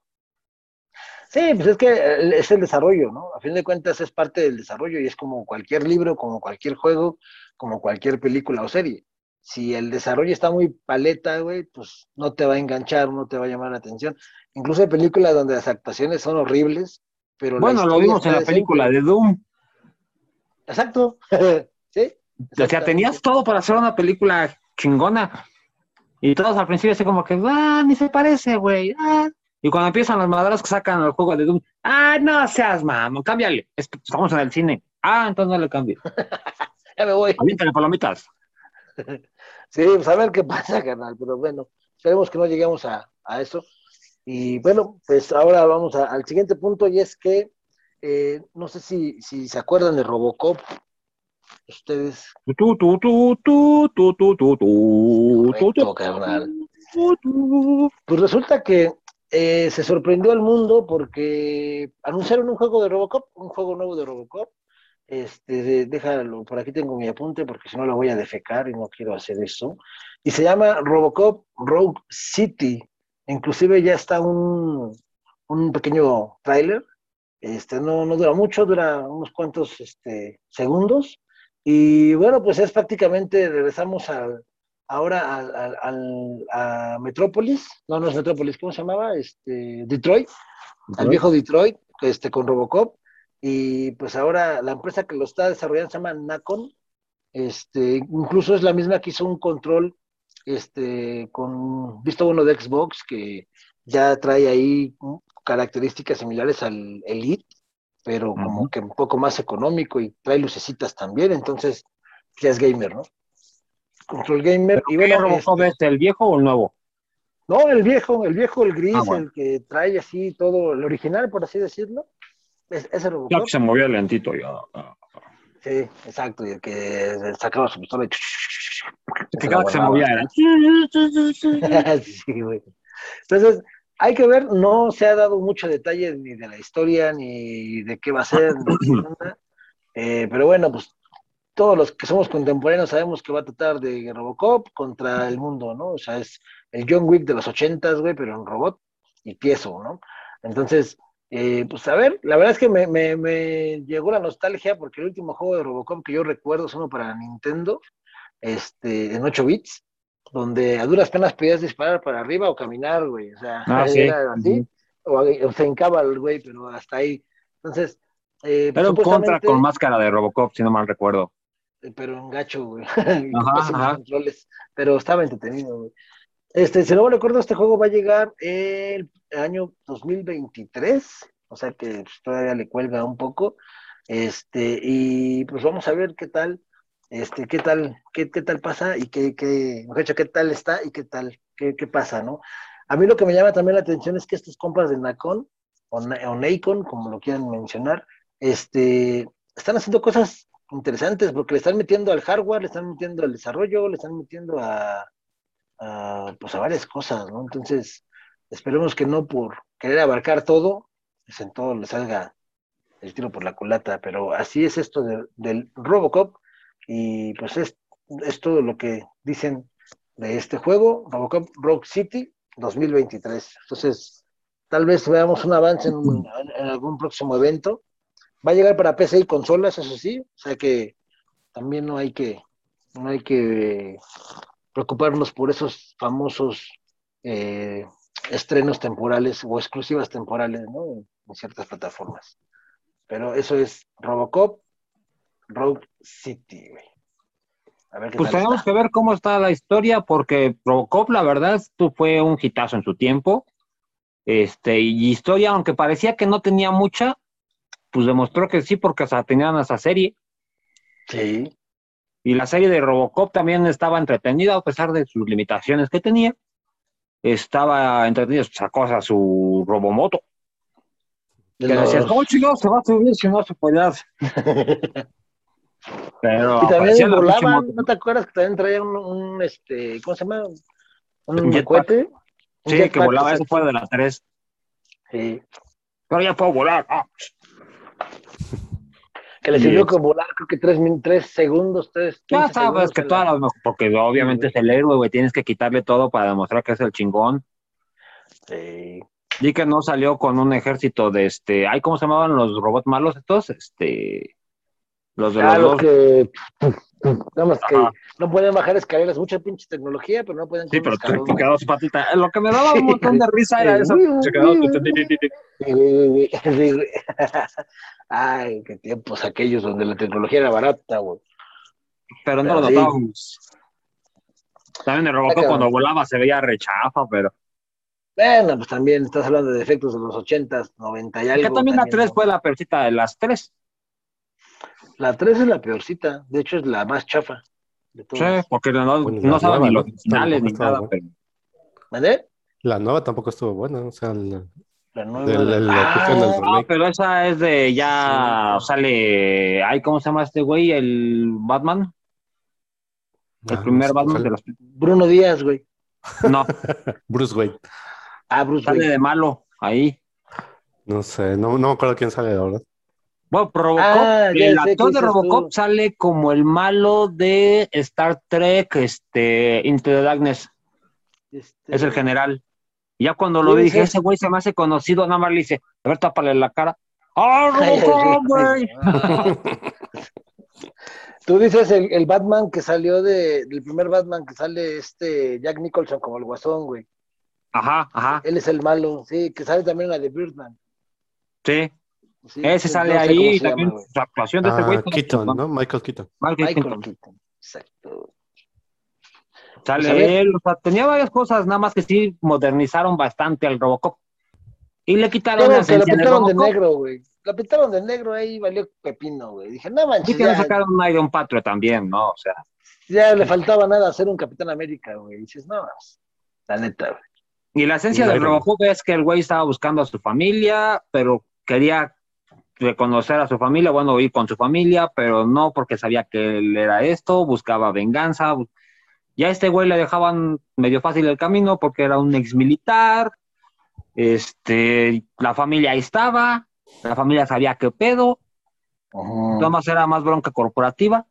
Sí, pues es que eh, es el desarrollo, ¿no? A fin de cuentas es parte del desarrollo y es como cualquier libro, como cualquier juego, como cualquier película o serie. Si el desarrollo está muy paleta, güey, pues no te va a enganchar, no te va a llamar la atención. Incluso hay películas donde las actuaciones son horribles, pero... Bueno, lo vimos en la película de Doom. Exacto. sí. O sea, tenías todo para hacer una película chingona. Y todos al principio así como que, ah, ni se parece, güey. ah". Y cuando empiezan las maderas que sacan al juego de Doom, ah, no seas mamón, cámbiale. Estamos en el cine. Ah, entonces no le cambie. ya me voy. Aviéntale palomitas. sí, pues a ver qué pasa, canal. Pero bueno, esperemos que no lleguemos a, a eso. Y bueno, pues ahora vamos a, al siguiente punto y es que eh, no sé si, si se acuerdan de Robocop. Ustedes. Tú, tú, tú, tú, tú, tú, tú, tú, Correcto, tú, Pues resulta que eh, se sorprendió al mundo porque anunciaron un juego de Robocop, un juego nuevo de Robocop. Este, déjalo, por aquí tengo mi apunte porque si no lo voy a defecar y no quiero hacer eso. Y se llama Robocop Rogue City. Inclusive ya está un, un pequeño tráiler. Este, no, no dura mucho, dura unos cuantos este, segundos. Y bueno, pues es prácticamente, regresamos al, ahora al, al- al- a Metrópolis, no, no es Metrópolis, ¿cómo se llamaba? Este, Detroit, al viejo Detroit, este, con Robocop, y pues ahora la empresa que lo está desarrollando se llama Nacon, este, incluso es la misma que hizo un control, este, con visto uno de Xbox, que ya trae ahí características similares al Elite, pero como que un poco más económico y trae lucecitas también, entonces ya es gamer, ¿no? Control gamer, y ¿Qué bueno, Robocop este- es el viejo o el nuevo? no, el viejo, el viejo, el gris, Ah, bueno. el que trae así todo, el original, por así decirlo. Es, ese Robocop. que se movía lentito ya. Sí, exacto, y el que sacaba su pistola y... Cada que se movía era. sí, güey. Entonces, hay que ver, no se ha dado mucho detalle ni de la historia, ni de qué va a ser, ni qué onda. Eh, pero bueno, pues todos los que somos contemporáneos sabemos que va a tratar de Robocop contra el mundo, ¿no? O sea, es el John Wick de los ochentas, güey, pero en robot y tieso, ¿no? Entonces, eh, pues a ver, la verdad es que me, me- me llegó la nostalgia porque el último juego de Robocop que yo recuerdo es uno para Nintendo, este, en 8 bits, donde a duras penas podías disparar para arriba o caminar, güey, o sea, Ah, sí. era así, o, o se hincaba el güey, pero hasta ahí. Entonces, eh, un contra con máscara de Robocop, si no mal recuerdo. Eh, pero en gacho, güey. Ajá, ajá. controles, pero estaba entretenido, güey. Este, si no me recuerdo, este juego va a llegar el año 2023, o sea que todavía le cuelga un poco. Este, y pues vamos a ver qué tal, este, qué tal, qué, qué tal pasa y qué, qué, qué tal está y qué tal, qué, qué pasa, ¿no? A mí lo que me llama también la atención es que estos compas de Nacon, o, Na- o Nacon, como lo quieran mencionar, este, están haciendo cosas interesantes porque le están metiendo al hardware, le están metiendo al desarrollo, le están metiendo a, pues a varias cosas, ¿no? Entonces, esperemos que no por querer abarcar todo, pues en todo le salga el tiro por la culata, pero así es esto de- del Robocop y pues es, es todo lo que dicen de este juego, Robocop Rogue City 2023. Entonces, tal vez veamos un avance en algún próximo evento. Va a llegar para PC y consolas, eso sí, o sea que también no hay que, no hay que preocuparnos por esos famosos eh, estrenos temporales o exclusivas temporales, ¿no? En, ciertas plataformas. Pero eso es Robocop, Rogue City, güey. A ver qué Pues tenemos que ver cómo está la historia, porque Robocop, la verdad, fue un hitazo en su tiempo. Este, y historia, aunque parecía que no tenía mucha, pues demostró que sí, porque sea, tenían esa serie. Sí, Y la serie de Robocop también estaba entretenida, a pesar de sus limitaciones que tenía. Estaba entretenida, sacó a su Robomoto. Que los- decías, ¿cómo chingados se va a subir si no se puede hacer? Pero Y también volaban. ¿no te acuerdas que también traía un, un, este, ¿cómo se llama? Un Un cohete. Sí, que volaba, eso fue de la 3. Sí, Pero ya puedo volar. ah. Que le Y sirvió con volar creo que tres, tres segundos, tres. Ya 15 sabes segundos que todas la- las porque obviamente es el héroe, güey, tienes que quitarle todo para demostrar que es el chingón. Sí. Di que no salió con un ejército de este, ay, ¿cómo se llamaban los robots malos estos? Este, los de los Ah, los dos. que. Nada más que Ajá. no pueden bajar escaleras, mucha pinche tecnología, pero no pueden. Sí, pero te, patita. Lo que me daba un montón de risa era eso. Se. Sí, güey. Ay, qué tiempos aquellos donde la tecnología era barata, güey. Pero no lo sí. notábamos. También el Robocop cuando volaba se veía rechafa, pero. Bueno, pues también estás hablando de efectos de los ochentas, 90 y algo. que también la 3 ¿no? fue la percita de las tres. La 3 es la peorcita, de hecho es la más chafa de Sí, todas. porque no, Bueno, no la saben ni ¿no? los originales ni nada. Pero... ¿Vale? La nueva tampoco estuvo buena, o sea, la- La nueva. Del- del- Ah, Ah, pero esa es de ya sale. Ay, ¿cómo se llama este güey? El Batman. El Ah, primer no Batman sale- de las. Bruno Díaz, güey. No, Bruce Wayne. Ah, Bruce sale Wayne. de malo ahí. No sé, no, no me acuerdo quién sale ahora. Bueno, Robocop, Ah, el actor de Robocop tú. sale como el malo de Star Trek, este, Into the Darkness, Este, es el general. Y ya cuando lo vi dije, ese güey se me hace conocido, nada más le dice, a ver, tápale la cara. ¡Ah, Robocop, güey! Tú dices el, el Batman que salió de, del primer Batman que sale este Jack Nicholson como el guasón, güey. Ajá, ajá, Él es el malo, sí, que sale también la de Birdman. sí. Sí, Ese sale no sé ahí y llama, güey. su actuación de ese güey. Ah, Keaton, ¿no? Michael Keaton. Michael Michael Keaton. Exacto. Sale Pues él, o sea, tenía varias cosas, nada más que sí modernizaron bastante al Robocop. Y le quitaron Pero la lo pintaron de negro, güey. Lo pintaron de negro ahí valió pepino, güey. Dije, no Y manches, que le sacaron un Iron Patriot también, ¿no? O sea, ya le faltaba nada hacer un Capitán América, güey. Dices, no, la neta, güey. Y la esencia Y del. Robocop es que el güey estaba buscando a su familia, pero quería reconocer a su familia, bueno, ir con su familia, pero no porque sabía que él era esto, buscaba venganza. Ya a este güey le dejaban medio fácil el camino porque era un ex militar. Este, la familia ahí estaba, la familia sabía qué pedo, nada más era más bronca corporativa.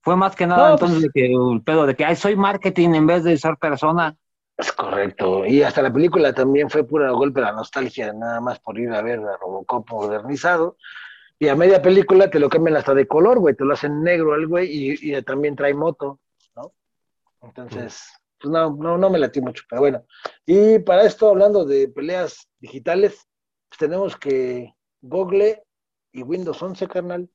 Fue más que nada No, entonces pues- de que el pedo de que ay, soy marketing en vez de ser persona. Es correcto. Y hasta la película también fue pura golpe de la nostalgia, nada más por ir a ver a Robocop modernizado. Y a media película te lo cambian hasta de color, güey, te lo hacen negro al güey y, y también trae moto, ¿no? Entonces, pues no, no, no me latí mucho, pero bueno. Y para esto, hablando de peleas digitales, pues tenemos que Google y Windows 11, carnal.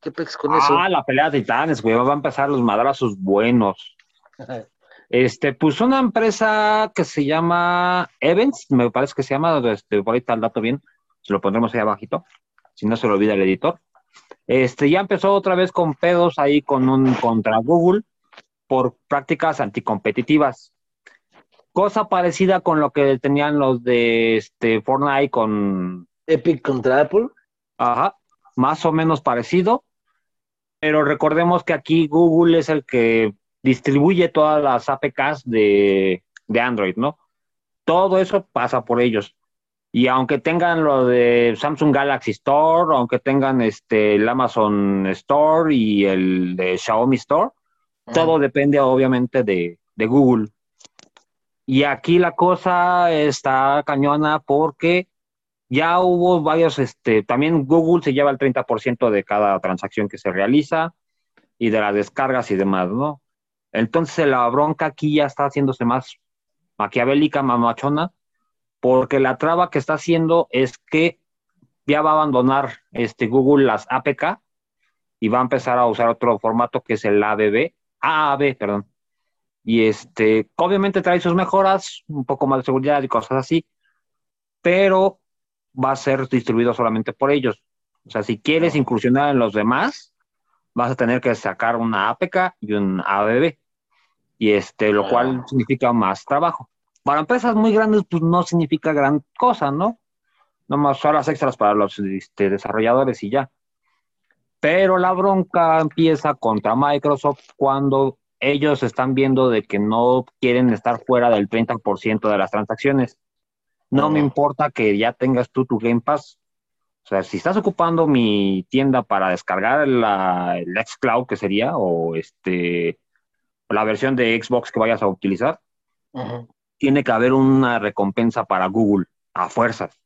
¿Qué pex con Ah, la pelea de titanes, güey. Va a empezar los madrazos buenos. Este, pues una empresa que se llama Evans, me parece que se llama, este, por ahí está el dato bien, se lo pondremos ahí abajito, si no se lo olvida el editor. Este, ya empezó otra vez con pedos ahí con un contra Google por prácticas anticompetitivas. Cosa parecida con lo que tenían los de este Fortnite con Epic contra Apple. Ajá, más o menos parecido, pero recordemos que aquí Google es el que distribuye todas las APKs de, de Android, ¿no? Todo eso pasa por ellos. Y aunque tengan lo de Samsung Galaxy Store, aunque tengan este, el Amazon Store y el de Xiaomi Store, todo depende obviamente de, de Google. Y aquí la cosa está cañona porque ya hubo varios, este, también Google se lleva el 30% de cada transacción que se realiza y de las descargas y demás, ¿no? Entonces la bronca aquí ya está haciéndose más maquiavélica, mamachona, porque la traba que está haciendo es que ya va a abandonar este Google las APK y va a empezar a usar otro formato que es el ABB, AAB, perdón. Y este, obviamente trae sus mejoras, un poco más de seguridad y cosas así, pero va a ser distribuido solamente por ellos. O sea, si quieres incursionar en los demás, vas a tener que sacar una APK y un ABB. Y este, lo cual significa más trabajo. Para empresas muy grandes, pues no significa gran cosa, ¿no? Nomás horas extras para los este, desarrolladores y ya. Pero la bronca empieza contra Microsoft cuando ellos están viendo de que no quieren estar fuera del 30% de las transacciones. No me importa que ya tengas tú tu Game Pass. O sea, si estás ocupando mi tienda para descargar la, el Xcloud, que sería, o este, la versión de Xbox que vayas a utilizar, tiene que haber una recompensa para Google, a fuerzas.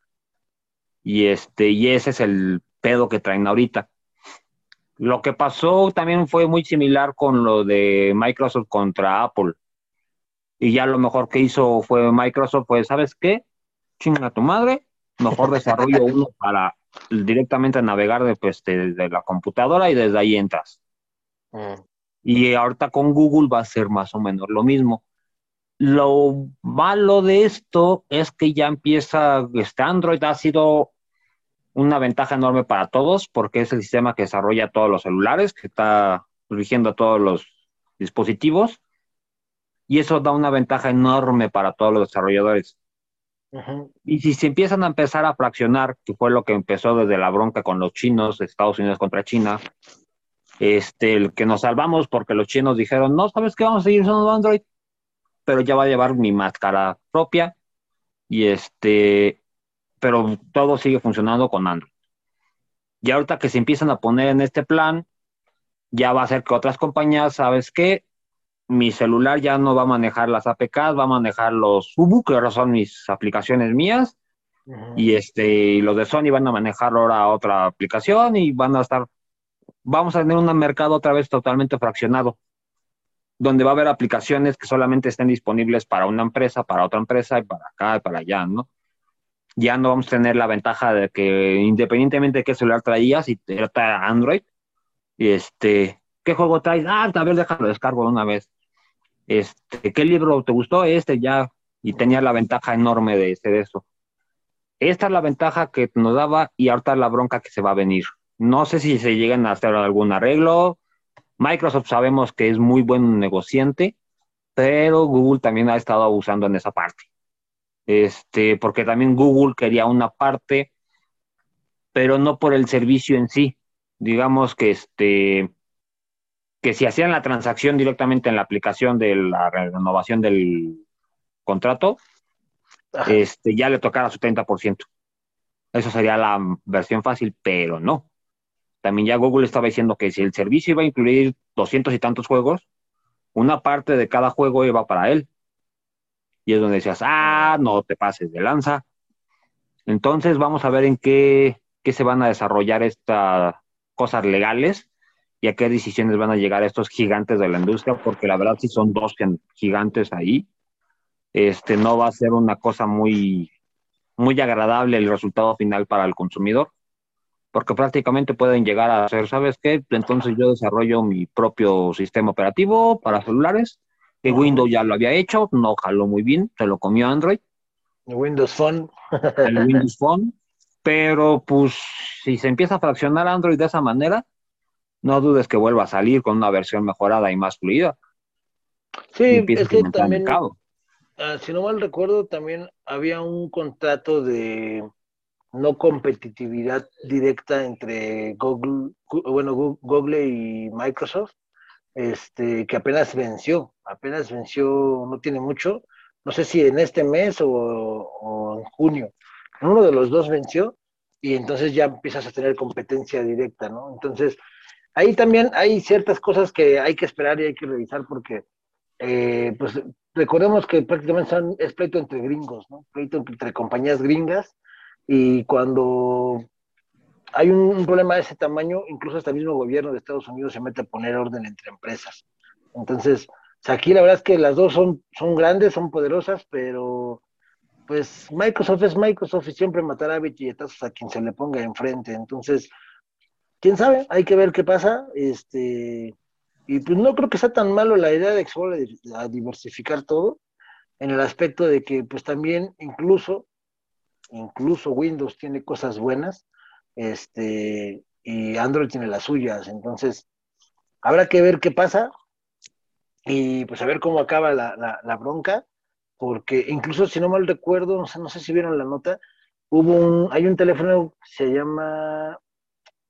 Y, este, y ese es el pedo que traen ahorita. Lo que pasó también fue muy similar con lo de Microsoft contra Apple. Y ya lo mejor que hizo fue Microsoft, pues, ¿sabes qué? Chinga tu madre, mejor desarrollo uno para directamente navegar de, pues, desde la computadora y desde ahí entras. Mm. Y ahorita con Google va a ser más o menos lo mismo. Lo malo de esto es que ya empieza, este Android ha sido una ventaja enorme para todos porque es el sistema que desarrolla todos los celulares, que está rigiendo todos los dispositivos y eso da una ventaja enorme para todos los desarrolladores. Y si se empiezan a empezar a fraccionar, que fue lo que empezó desde la bronca con los chinos, Estados Unidos contra China, este, el que nos salvamos porque los chinos dijeron, no, ¿sabes qué? Vamos a seguir usando Android, pero ya va a llevar mi máscara propia y este, pero todo sigue funcionando con Android. Y ahorita que se empiezan a poner en este plan, ya va a ser que otras compañías, ¿sabes qué? Mi celular ya no va a manejar las APKs, va a manejar los Ubu, que ahora son mis aplicaciones mías, y este, los de Sony van a manejar ahora otra aplicación y van a estar, vamos a tener un mercado otra vez totalmente fraccionado, donde va a haber aplicaciones que solamente estén disponibles para una empresa, para otra empresa y para acá y para allá, ¿no? ya no vamos a tener la ventaja de que independientemente de qué celular traías, si era Android, este, ¿qué juego traes? Ah, a ver, déjalo descargo de una vez. Este, ¿qué libro te gustó? Este ya, y tenía la ventaja enorme de, de eso. Esta es la ventaja que nos daba y ahorita la bronca que se va a venir. No sé si se llegan a hacer algún arreglo. Microsoft sabemos que es muy buen negociante, pero Google también ha estado abusando en esa parte este, porque también Google quería una parte, pero no por el servicio en sí. Digamos que este que si hacían la transacción directamente en la aplicación de la renovación del contrato, este, ya le tocara su 30%. Eso sería la versión fácil, pero no. También ya Google estaba diciendo que si el servicio iba a incluir doscientos y tantos juegos, una parte de cada juego iba para él y es donde decías, ah, no te pases de lanza. Entonces vamos a ver en qué, qué se van a desarrollar estas cosas legales y a qué decisiones van a llegar estos gigantes de la industria, porque la verdad sí son dos gigantes ahí. Este no va a ser una cosa muy, muy agradable el resultado final para el consumidor, porque prácticamente pueden llegar a ser, ¿sabes qué? Entonces yo desarrollo mi propio sistema operativo para celulares que Windows ya lo había hecho, no jaló muy bien, se lo comió Android. El Windows Phone. el Windows Phone. Pero pues si se empieza a fraccionar Android de esa manera, no dudes que vuelva a salir con una versión mejorada y más fluida. Sí, es que también, ah, si no mal recuerdo, también había un contrato de no competitividad directa entre Google, bueno, Google y Microsoft, este, que apenas venció, apenas venció, no tiene mucho, no sé si en este mes o, en junio, uno de los dos venció y entonces ya empiezas a tener competencia directa, ¿no? Entonces, ahí también hay ciertas cosas que hay que esperar y hay que revisar porque, eh, pues, recordemos que prácticamente son, es pleito entre gringos, ¿no? Pleito entre compañías gringas y cuando hay un, problema de ese tamaño, incluso hasta el mismo gobierno de Estados Unidos se mete a poner orden entre empresas. Entonces, aquí la verdad es que las dos son, son grandes, son poderosas, pero pues Microsoft es Microsoft y siempre matará billetazos a quien se le ponga enfrente. Entonces, quién sabe, hay que ver qué pasa. Este, y pues no creo que sea tan malo la idea de que a diversificar todo, en el aspecto de que pues también incluso, incluso Windows tiene cosas buenas este, y Android tiene las suyas, entonces habrá que ver qué pasa y pues a ver cómo acaba la, bronca, porque incluso si no mal recuerdo, no sé, no sé si vieron la nota, hubo un, hay un teléfono que se llama,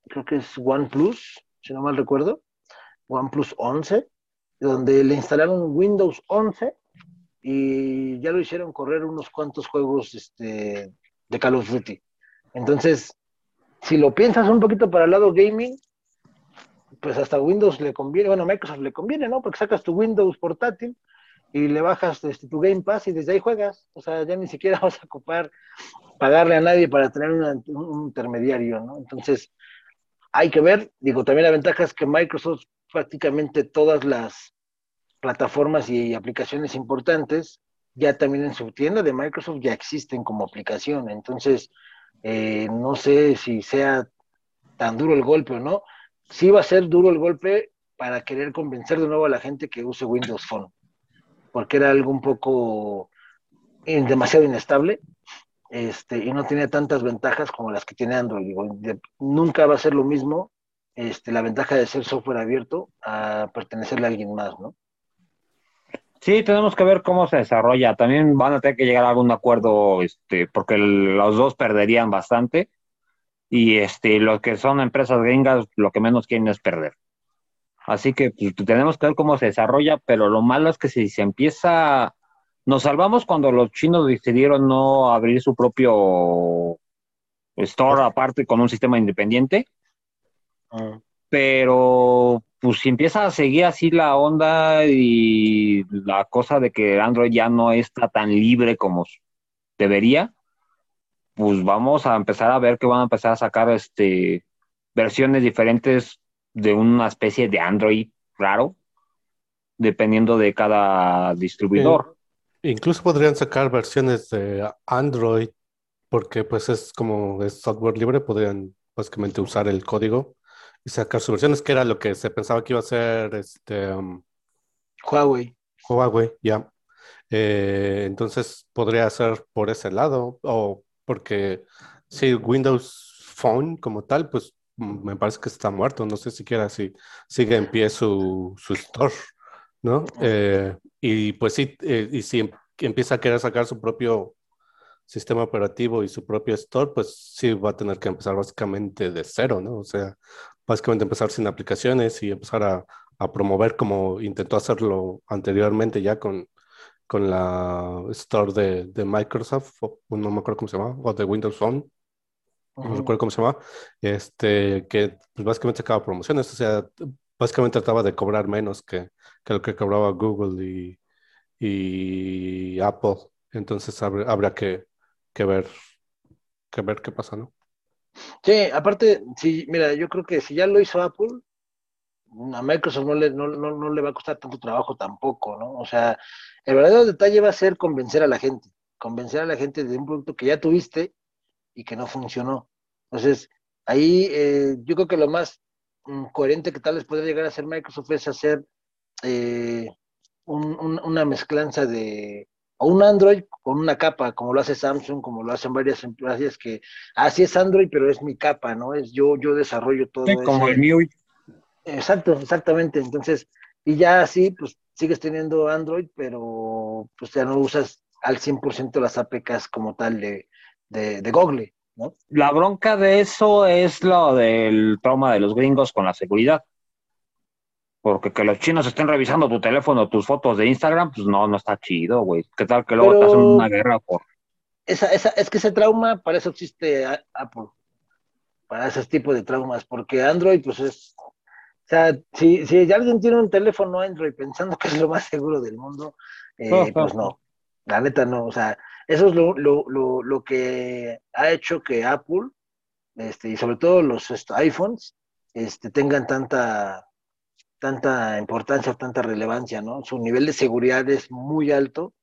creo que es OnePlus, si no mal recuerdo, OnePlus 11, donde le instalaron Windows 11 y ya lo hicieron correr unos cuantos juegos este, de Call of Duty. Entonces, si lo piensas un poquito para el lado gaming, pues hasta Windows le conviene, bueno, Microsoft le conviene, ¿no? Porque sacas tu Windows portátil y le bajas este, tu Game Pass y desde ahí juegas. O sea, ya ni siquiera vas a ocupar pagarle a nadie para tener un intermediario, ¿no? Entonces, hay que ver, digo, también la ventaja es que Microsoft prácticamente todas las plataformas y aplicaciones importantes ya también en su tienda de Microsoft ya existen como aplicación. Entonces, eh, no sé si sea tan duro el golpe o no. Sí va a ser duro el golpe para querer convencer de nuevo a la gente que use Windows Phone porque era algo un poco demasiado inestable este, y no tenía tantas ventajas como las que tiene Android. nunca va a ser lo mismo este, la ventaja de ser software abierto a pertenecerle a alguien más, ¿no? Sí, tenemos que ver cómo se desarrolla. También van a tener que llegar a algún acuerdo, este, porque los dos perderían bastante. Y este, los que son empresas gringas, lo que menos quieren es perder. Así que pues, tenemos que ver cómo se desarrolla, pero lo malo es que si se empieza, nos salvamos cuando los chinos decidieron no abrir su propio store aparte con un sistema independiente, ah. pero pues si empieza a seguir así la onda y la cosa de que Android ya no está tan libre como debería, pues vamos a empezar a ver que van a empezar a sacar este versiones diferentes de una especie de Android raro, dependiendo de cada distribuidor. Incluso podrían sacar versiones de Android, porque pues es como es software libre, podrían básicamente usar el código y sacar sus versiones, que era lo que se pensaba que iba a ser este um, Huawei. Huawei, ya. Eh, entonces podría ser por ese lado, o porque si Windows Phone como tal, pues me parece que está muerto, no sé siquiera si sigue en pie su, su store, ¿no? Eh, y pues sí, eh, y si em, empieza a querer sacar su propio sistema operativo y su propio store, pues sí va a tener que empezar básicamente de cero, ¿no? O sea, básicamente empezar sin aplicaciones y empezar a, a promover como intentó hacerlo anteriormente ya con, con la store de, de Microsoft, o, no me acuerdo cómo se llama, o de Windows Phone no recuerdo cómo se llama, este, que pues, básicamente sacaba promociones, o sea, básicamente trataba de cobrar menos que, que lo que cobraba Google y, Apple. Entonces habrá, que, que, ver, que ver qué pasa, ¿no? Sí, aparte, sí, mira, yo creo que si ya lo hizo Apple, a Microsoft no le, no, no le va a costar tanto trabajo tampoco, ¿no? O sea, el verdadero detalle va a ser convencer a la gente, convencer a la gente de un producto que ya tuviste y que no funcionó. Entonces, ahí eh, yo creo que lo más coherente que tal vez podría llegar a hacer Microsoft es hacer eh, una mezclanza de o un Android con una capa, como lo hace Samsung, como lo hacen varias empresas que así es Android, pero es mi capa, ¿no? Es yo, yo desarrollo todo. Sí, como el MIUI. Exacto, exactamente. Entonces, y ya así, pues sigues teniendo Android, pero pues ya no usas al 100% las APKs como tal de, de, Google, ¿no? La bronca de eso es lo del trauma de los gringos con la seguridad. Porque que los chinos estén revisando tu teléfono, tus fotos de Instagram, pues no, no está chido, güey. ¿Qué tal que luego te hacen una guerra por... Esa, esa, es que ese trauma, para eso existe Apple. Para ese tipo de traumas. Porque Android, pues es... O sea, si, si alguien tiene un teléfono Android pensando que es lo más seguro del mundo, eh, pues no. La neta no. O sea, eso es lo, lo, lo, lo que ha hecho que Apple, este, y sobre todo los iPhones, este, tengan tanta, tanta importancia, tanta relevancia, ¿no? Su nivel de seguridad es muy alto.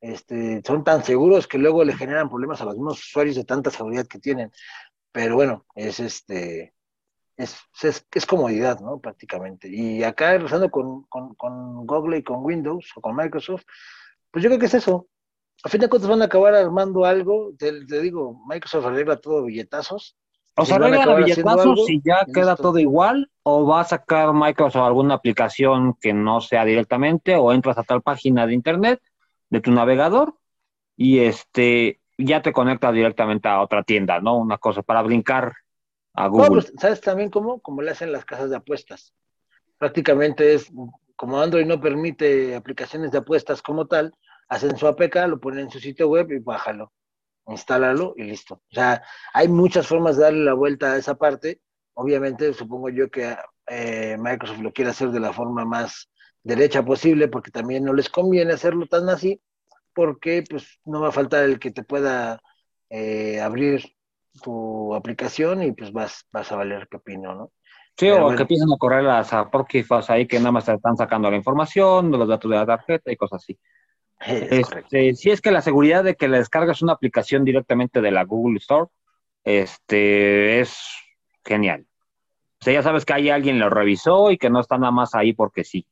Este, son tan seguros que luego le generan problemas a los mismos usuarios de tanta seguridad que tienen. Pero bueno, es este, es, es, comodidad, ¿no? Prácticamente. Y acá, rezando con, con, con Google y con Windows o con Microsoft, pues yo creo que es eso a fin de cuentas van a acabar armando algo, te, digo, Microsoft arregla todo billetazos. O sea, arregla billetazos y ya queda todo igual, o va a sacar Microsoft alguna aplicación que no sea directamente, o entras a tal página de internet de tu navegador y este ya te conecta directamente a otra tienda, ¿no? Una cosa para brincar a Google. No, pues, ¿sabes también cómo? Como le hacen las casas de apuestas. Prácticamente es, como Android no permite aplicaciones de apuestas como tal, hacen su APK, lo ponen en su sitio web y bájalo. instálalo y listo. O sea, hay muchas formas de darle la vuelta a esa parte. Obviamente, supongo yo que eh, Microsoft lo quiere hacer de la forma más derecha posible, porque también no les conviene hacerlo tan así, porque pues no va a faltar el que te pueda eh, abrir tu aplicación y pues vas, vas a valer pepino, ¿no? Sí, o que empiezan a correr las apócrifas ahí que nada más están sacando la información, los datos de la tarjeta y cosas así. Este, si es que la seguridad de que le descargas una aplicación directamente de la Google Store, este, es genial. O sea, ya sabes que hay alguien lo revisó y que no está nada más ahí porque sí.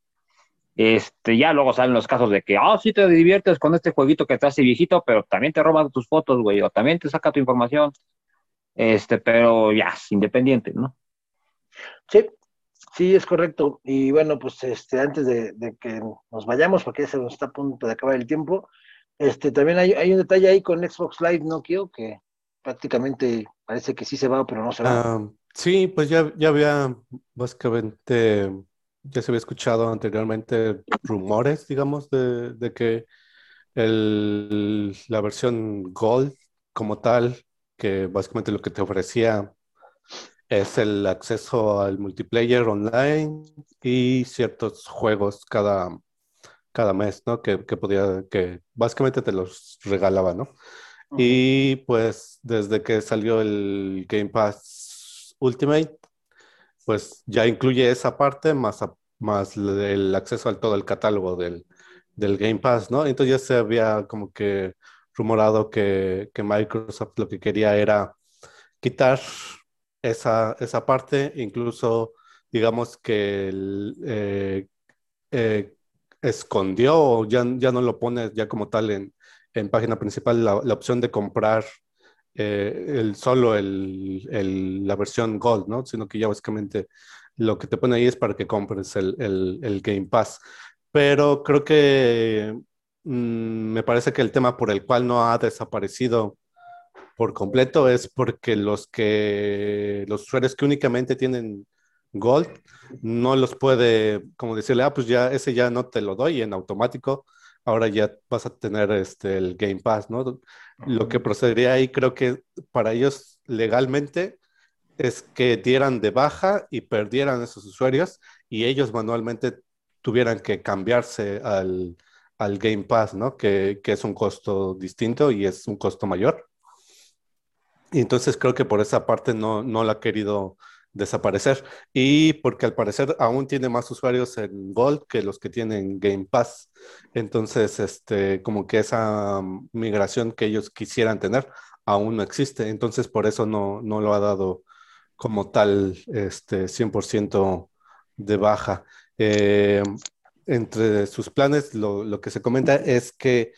Este, ya luego salen los casos de que, ah, sí te diviertes con este jueguito que te hace viejito, pero también te roban tus fotos, güey, o también te saca tu información. Este, pero ya, es independiente, ¿no? Sí, sí, es correcto. Y bueno, pues este, antes de, que nos vayamos, porque ya se nos está a punto de acabar el tiempo, este, también hay, un detalle ahí con Xbox Live ¿no, Kio? Que prácticamente parece que sí se va, pero no se va. Ah, sí, pues ya, ya había básicamente, ya se había escuchado anteriormente rumores, digamos, de, de que el, la versión Gold como tal, que básicamente lo que te ofrecía es el acceso al multiplayer online y ciertos juegos cada, cada mes, ¿no? Que, que podía, que básicamente te los regalaba, ¿no? Y pues desde que salió el Game Pass Ultimate, pues ya incluye esa parte más, más el acceso al todo el catálogo del, del Game Pass, ¿no? Entonces ya se había como que rumorado que, que Microsoft lo que quería era quitar esa, esa parte, incluso digamos que eh, eh, escondió ya, ya no lo pone ya como tal en, en página principal la, opción de comprar eh, el, solo el, la versión Gold, ¿no? Sino que ya básicamente lo que te pone ahí es para que compres el, el Game Pass. Pero creo que mm, me parece que el tema por el cual no ha desaparecido por completo es porque los que los usuarios que únicamente tienen Gold no los puede como decirle, ah, pues ya ese ya no te lo doy en automático, ahora ya vas a tener este el Game Pass, ¿no? Lo que procedería ahí creo que para ellos legalmente es que dieran de baja y perdieran esos usuarios y ellos manualmente tuvieran que cambiarse al, al Game Pass, ¿no? Que, que es un costo distinto y es un costo mayor. Y entonces creo que por esa parte no, no la ha querido desaparecer. Y porque al parecer aún tiene más usuarios en Gold que los que tienen Game Pass. Entonces, este, como que esa migración que ellos quisieran tener aún no existe. Entonces, por eso no, no lo ha dado como tal este, 100% de baja. Eh, entre sus planes, lo, lo que se comenta es que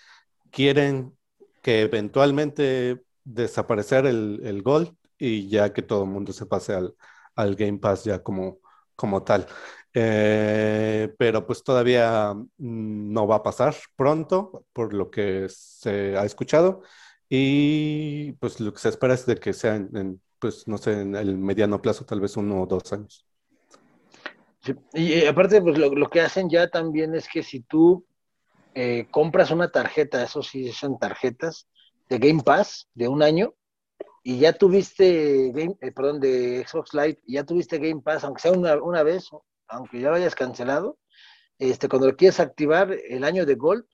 quieren que eventualmente desaparecer el, el Gold y ya que todo el mundo se pase al, al Game Pass ya como, como tal. Eh, pero pues todavía mm, no va a pasar pronto, por lo que se ha escuchado. Y pues lo que se espera es de que sea en, pues no sé, en el mediano plazo, tal vez uno o dos años. y eh, aparte, pues lo, lo, que hacen ya también es que si tú eh, compras una tarjeta, eso sí son tarjetas, de Game Pass de un año y ya tuviste Game, eh, perdón, de Xbox Live, ya tuviste Game Pass, aunque sea una, una vez, aunque ya lo hayas cancelado, este, cuando lo quieres activar el año de Gold,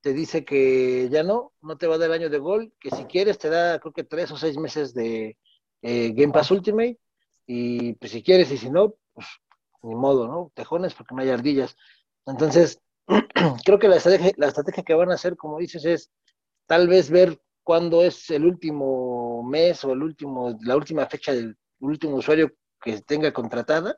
te dice que ya no, no te va a dar el año de Gold, que si quieres te da creo que tres o seis meses de eh, Game Pass Ultimate, y pues si quieres y si no, pues ni modo, ¿no? Tejones porque no hay ardillas. Entonces, creo que la estrategia, la estrategia que van a hacer, como dices, es tal vez ver cuándo es el último mes o el último, la última fecha del último usuario que tenga contratada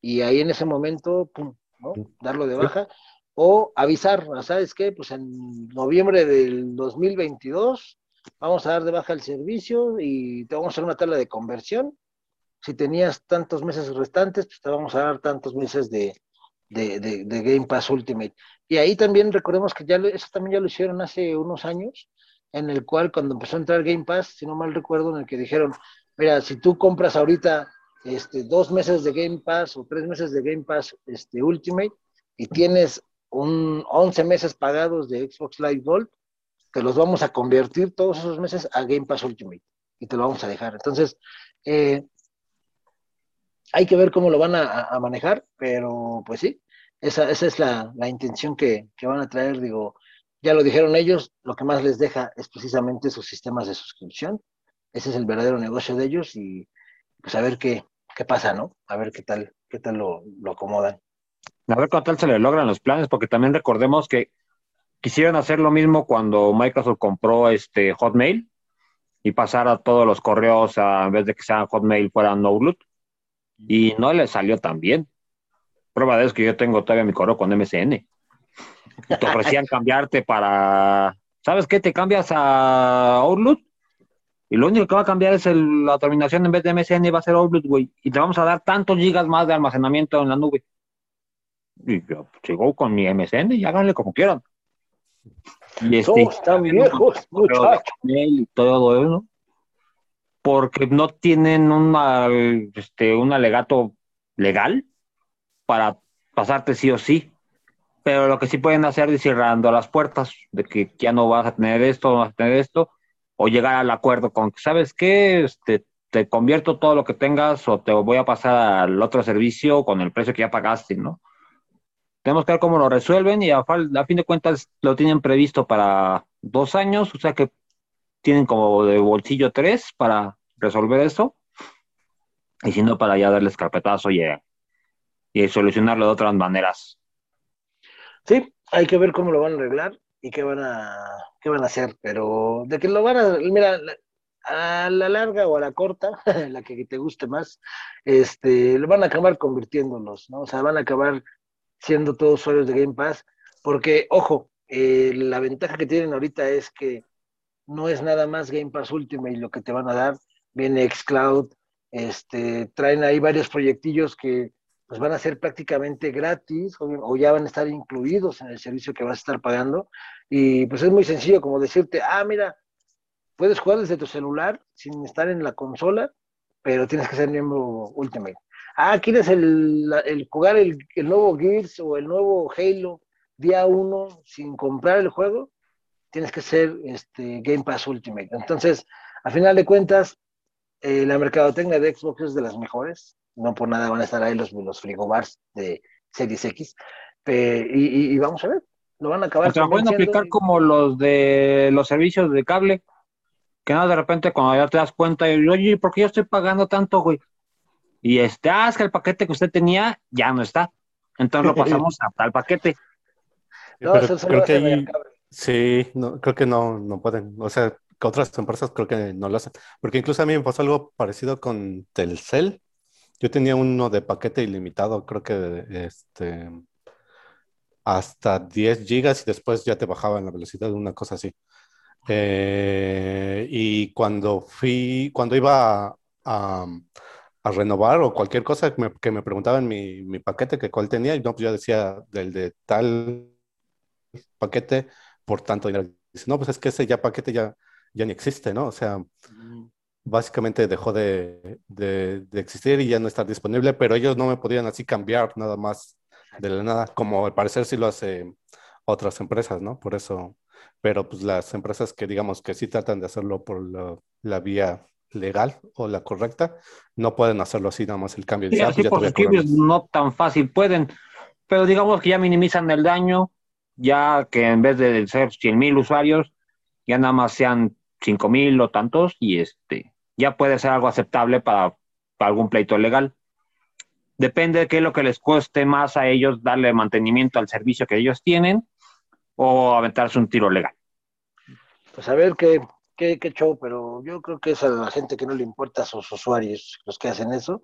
y ahí en ese momento, pum, ¿no? Darlo de baja o avisar, ¿sabes qué? Pues en noviembre del 2022 vamos a dar de baja el servicio y te vamos a hacer una tabla de conversión. Si tenías tantos meses restantes, pues te vamos a dar tantos meses de, de, de, de Game Pass Ultimate. Y ahí también recordemos que ya eso también ya lo hicieron hace unos años, en el cual cuando empezó a entrar Game Pass, si no mal recuerdo, en el que dijeron, mira, si tú compras ahorita este, dos meses de Game Pass o tres meses de Game Pass este, Ultimate y tienes un 11 meses pagados de Xbox Live Gold, te los vamos a convertir todos esos meses a Game Pass Ultimate y te lo vamos a dejar. Entonces, eh, hay que ver cómo lo van a, manejar, pero pues sí, esa, esa es la, intención que, que, van a traer. Digo, ya lo dijeron ellos, lo que más les deja es precisamente sus sistemas de suscripción. Ese es el verdadero negocio de ellos y pues a ver qué, qué pasa, ¿no? A ver qué tal, qué tal lo, lo acomodan. A ver cuánto tal se le logran los planes, porque también recordemos que quisieron hacer lo mismo cuando Microsoft compró este Hotmail y pasar a todos los correos a, en vez de que sean Hotmail fueran Outlook y no le salió tan bien. Prueba de eso es que yo tengo todavía mi correo con MSN. Te ofrecían cambiarte para, ¿sabes qué? Te cambias a Outlook y lo único que va a cambiar es la terminación en vez de MSN va a ser Outlook, güey. Y te vamos a dar tantos gigas más de almacenamiento en la nube. Y yo pues, sigo con mi MSN y háganle como quieran. Y este, están viejos, muchachos. Y todo eso, porque no tienen una, este, un alegato legal para pasarte sí o sí. Pero lo que sí pueden hacer es cerrando las puertas de que ya no vas a tener esto, no vas a tener esto, o llegar al acuerdo con que, ¿sabes qué? Este, te convierto todo lo que tengas o te voy a pasar al otro servicio con el precio que ya pagaste, ¿no? Tenemos que ver cómo lo resuelven y a, a fin de cuentas lo tienen previsto para dos años, o sea que tienen como de bolsillo tres para resolver eso, y si no, para ya darles carpetazo y, y solucionarlo de otras maneras. Sí, hay que ver cómo lo van a arreglar y qué van a, qué van a hacer, pero de que lo van a, mira, a la larga o a la corta, la que te guste más, este, lo van a acabar convirtiéndolos, ¿no? O sea, van a acabar siendo todos usuarios de Game Pass, porque, ojo, eh, la ventaja que tienen ahorita es que no es nada más Game Pass Ultimate lo que te van a dar, viene Xcloud, este, traen ahí varios proyectillos que pues van a ser prácticamente gratis o, ya van a estar incluidos en el servicio que vas a estar pagando. Y pues es muy sencillo como decirte, ah, mira, puedes jugar desde tu celular sin estar en la consola, pero tienes que ser miembro Ultimate. Ah, ¿quieres el, el jugar el, el, nuevo Gears o el nuevo Halo día uno sin comprar el juego? Tienes que ser este, Game Pass Ultimate. Entonces, a final de cuentas, eh, la mercadotecnia de Xbox es de las mejores. No por nada van a estar ahí los, los frigobars de Series X. y, vamos a ver, lo van a acabar. Se van a aplicar como los de los servicios de cable. Que no, de repente cuando ya te das cuenta, y, oye, ¿por qué yo estoy pagando tanto, güey? Y este, ah, es que el paquete que usted tenía ya no está. Entonces lo pasamos a tal paquete. No, creo que sí, no, creo que no, no pueden. O sea, que otras empresas creo que no lo hacen. Porque incluso a mí me pasó algo parecido con Telcel. Yo tenía uno de paquete ilimitado, creo que este, hasta 10 gigas y después ya te bajaba en la velocidad una cosa así. Eh, y cuando fui, cuando iba a, renovar o cualquier cosa que me, que me preguntaban mi, mi, paquete, que cuál tenía, y no, pues yo decía del de tal paquete por tanto dinero. Dice, no, pues es que ese ya paquete ya, ya ni existe, ¿no? O sea, básicamente dejó de, existir y ya no está disponible, pero ellos no me podían así cambiar nada más de la nada, como al parecer sí lo hace otras empresas, ¿no? Por eso, pero pues las empresas que digamos que sí tratan de hacerlo por la, vía legal o la correcta, no pueden hacerlo así nada más el cambio. Sí, así por no tan fácil pueden, pero digamos que ya minimizan el daño, ya que en vez de ser 100 mil usuarios, ya nada más sean cinco mil o tantos y este ya puede ser algo aceptable para, algún pleito legal. Depende de qué es lo que les cueste más a ellos darle mantenimiento al servicio que ellos tienen o aventarse un tiro legal. Pues a ver qué, qué, qué show, pero yo creo que es a la gente que no le importa a sus usuarios los que hacen eso.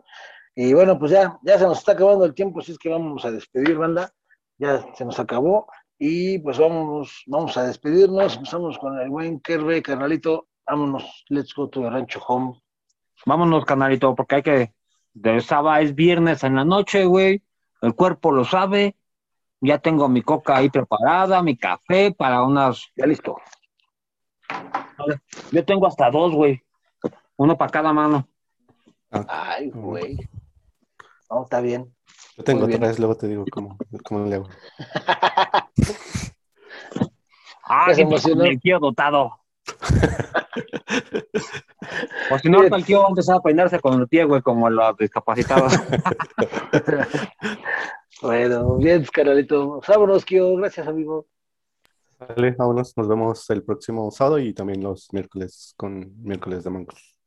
Y bueno, pues ya, ya se nos está acabando el tiempo, así es que vamos a despedir, banda. Ya se nos acabó. Y pues vamos, vamos a despedirnos. Empezamos con el buen Kerbe, carnalito. Vámonos, let's go to the rancho home. Vámonos, carnalito, porque hay que. De sábado es viernes en la noche, güey. El cuerpo lo sabe. Ya tengo mi coca ahí preparada, mi café para unas. Ya listo. Yo tengo hasta dos, güey. Uno para cada mano. Ay, güey. No, está bien. Yo tengo vez, luego te digo cómo, cómo le hago. Ah, el tío dotado. o si no, el tío va a empezar a peinarse con el pie, güey, como los discapacitados. Bueno, bien, carnalito. Vámonos, Kio. Gracias, amigo. Vale, vámonos, nos vemos el próximo sábado y también los miércoles con miércoles de mangos.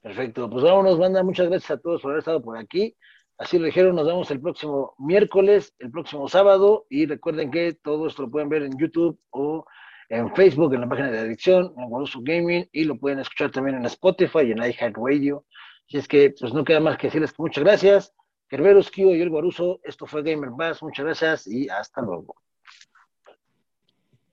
Perfecto. Pues vámonos, banda. Muchas gracias a todos por haber estado por aquí. Así lo dijeron, nos vemos el próximo miércoles, el próximo sábado. Y recuerden que todo esto lo pueden ver en YouTube o en Facebook, en la página de Adicción, en Guaruso Gaming, y lo pueden escuchar también en Spotify y en iHeartRadio. Así es que, pues no queda más que decirles muchas gracias. Kerberos, Kio y el Guaruso, esto fue Gamer Bass. Muchas gracias y hasta luego.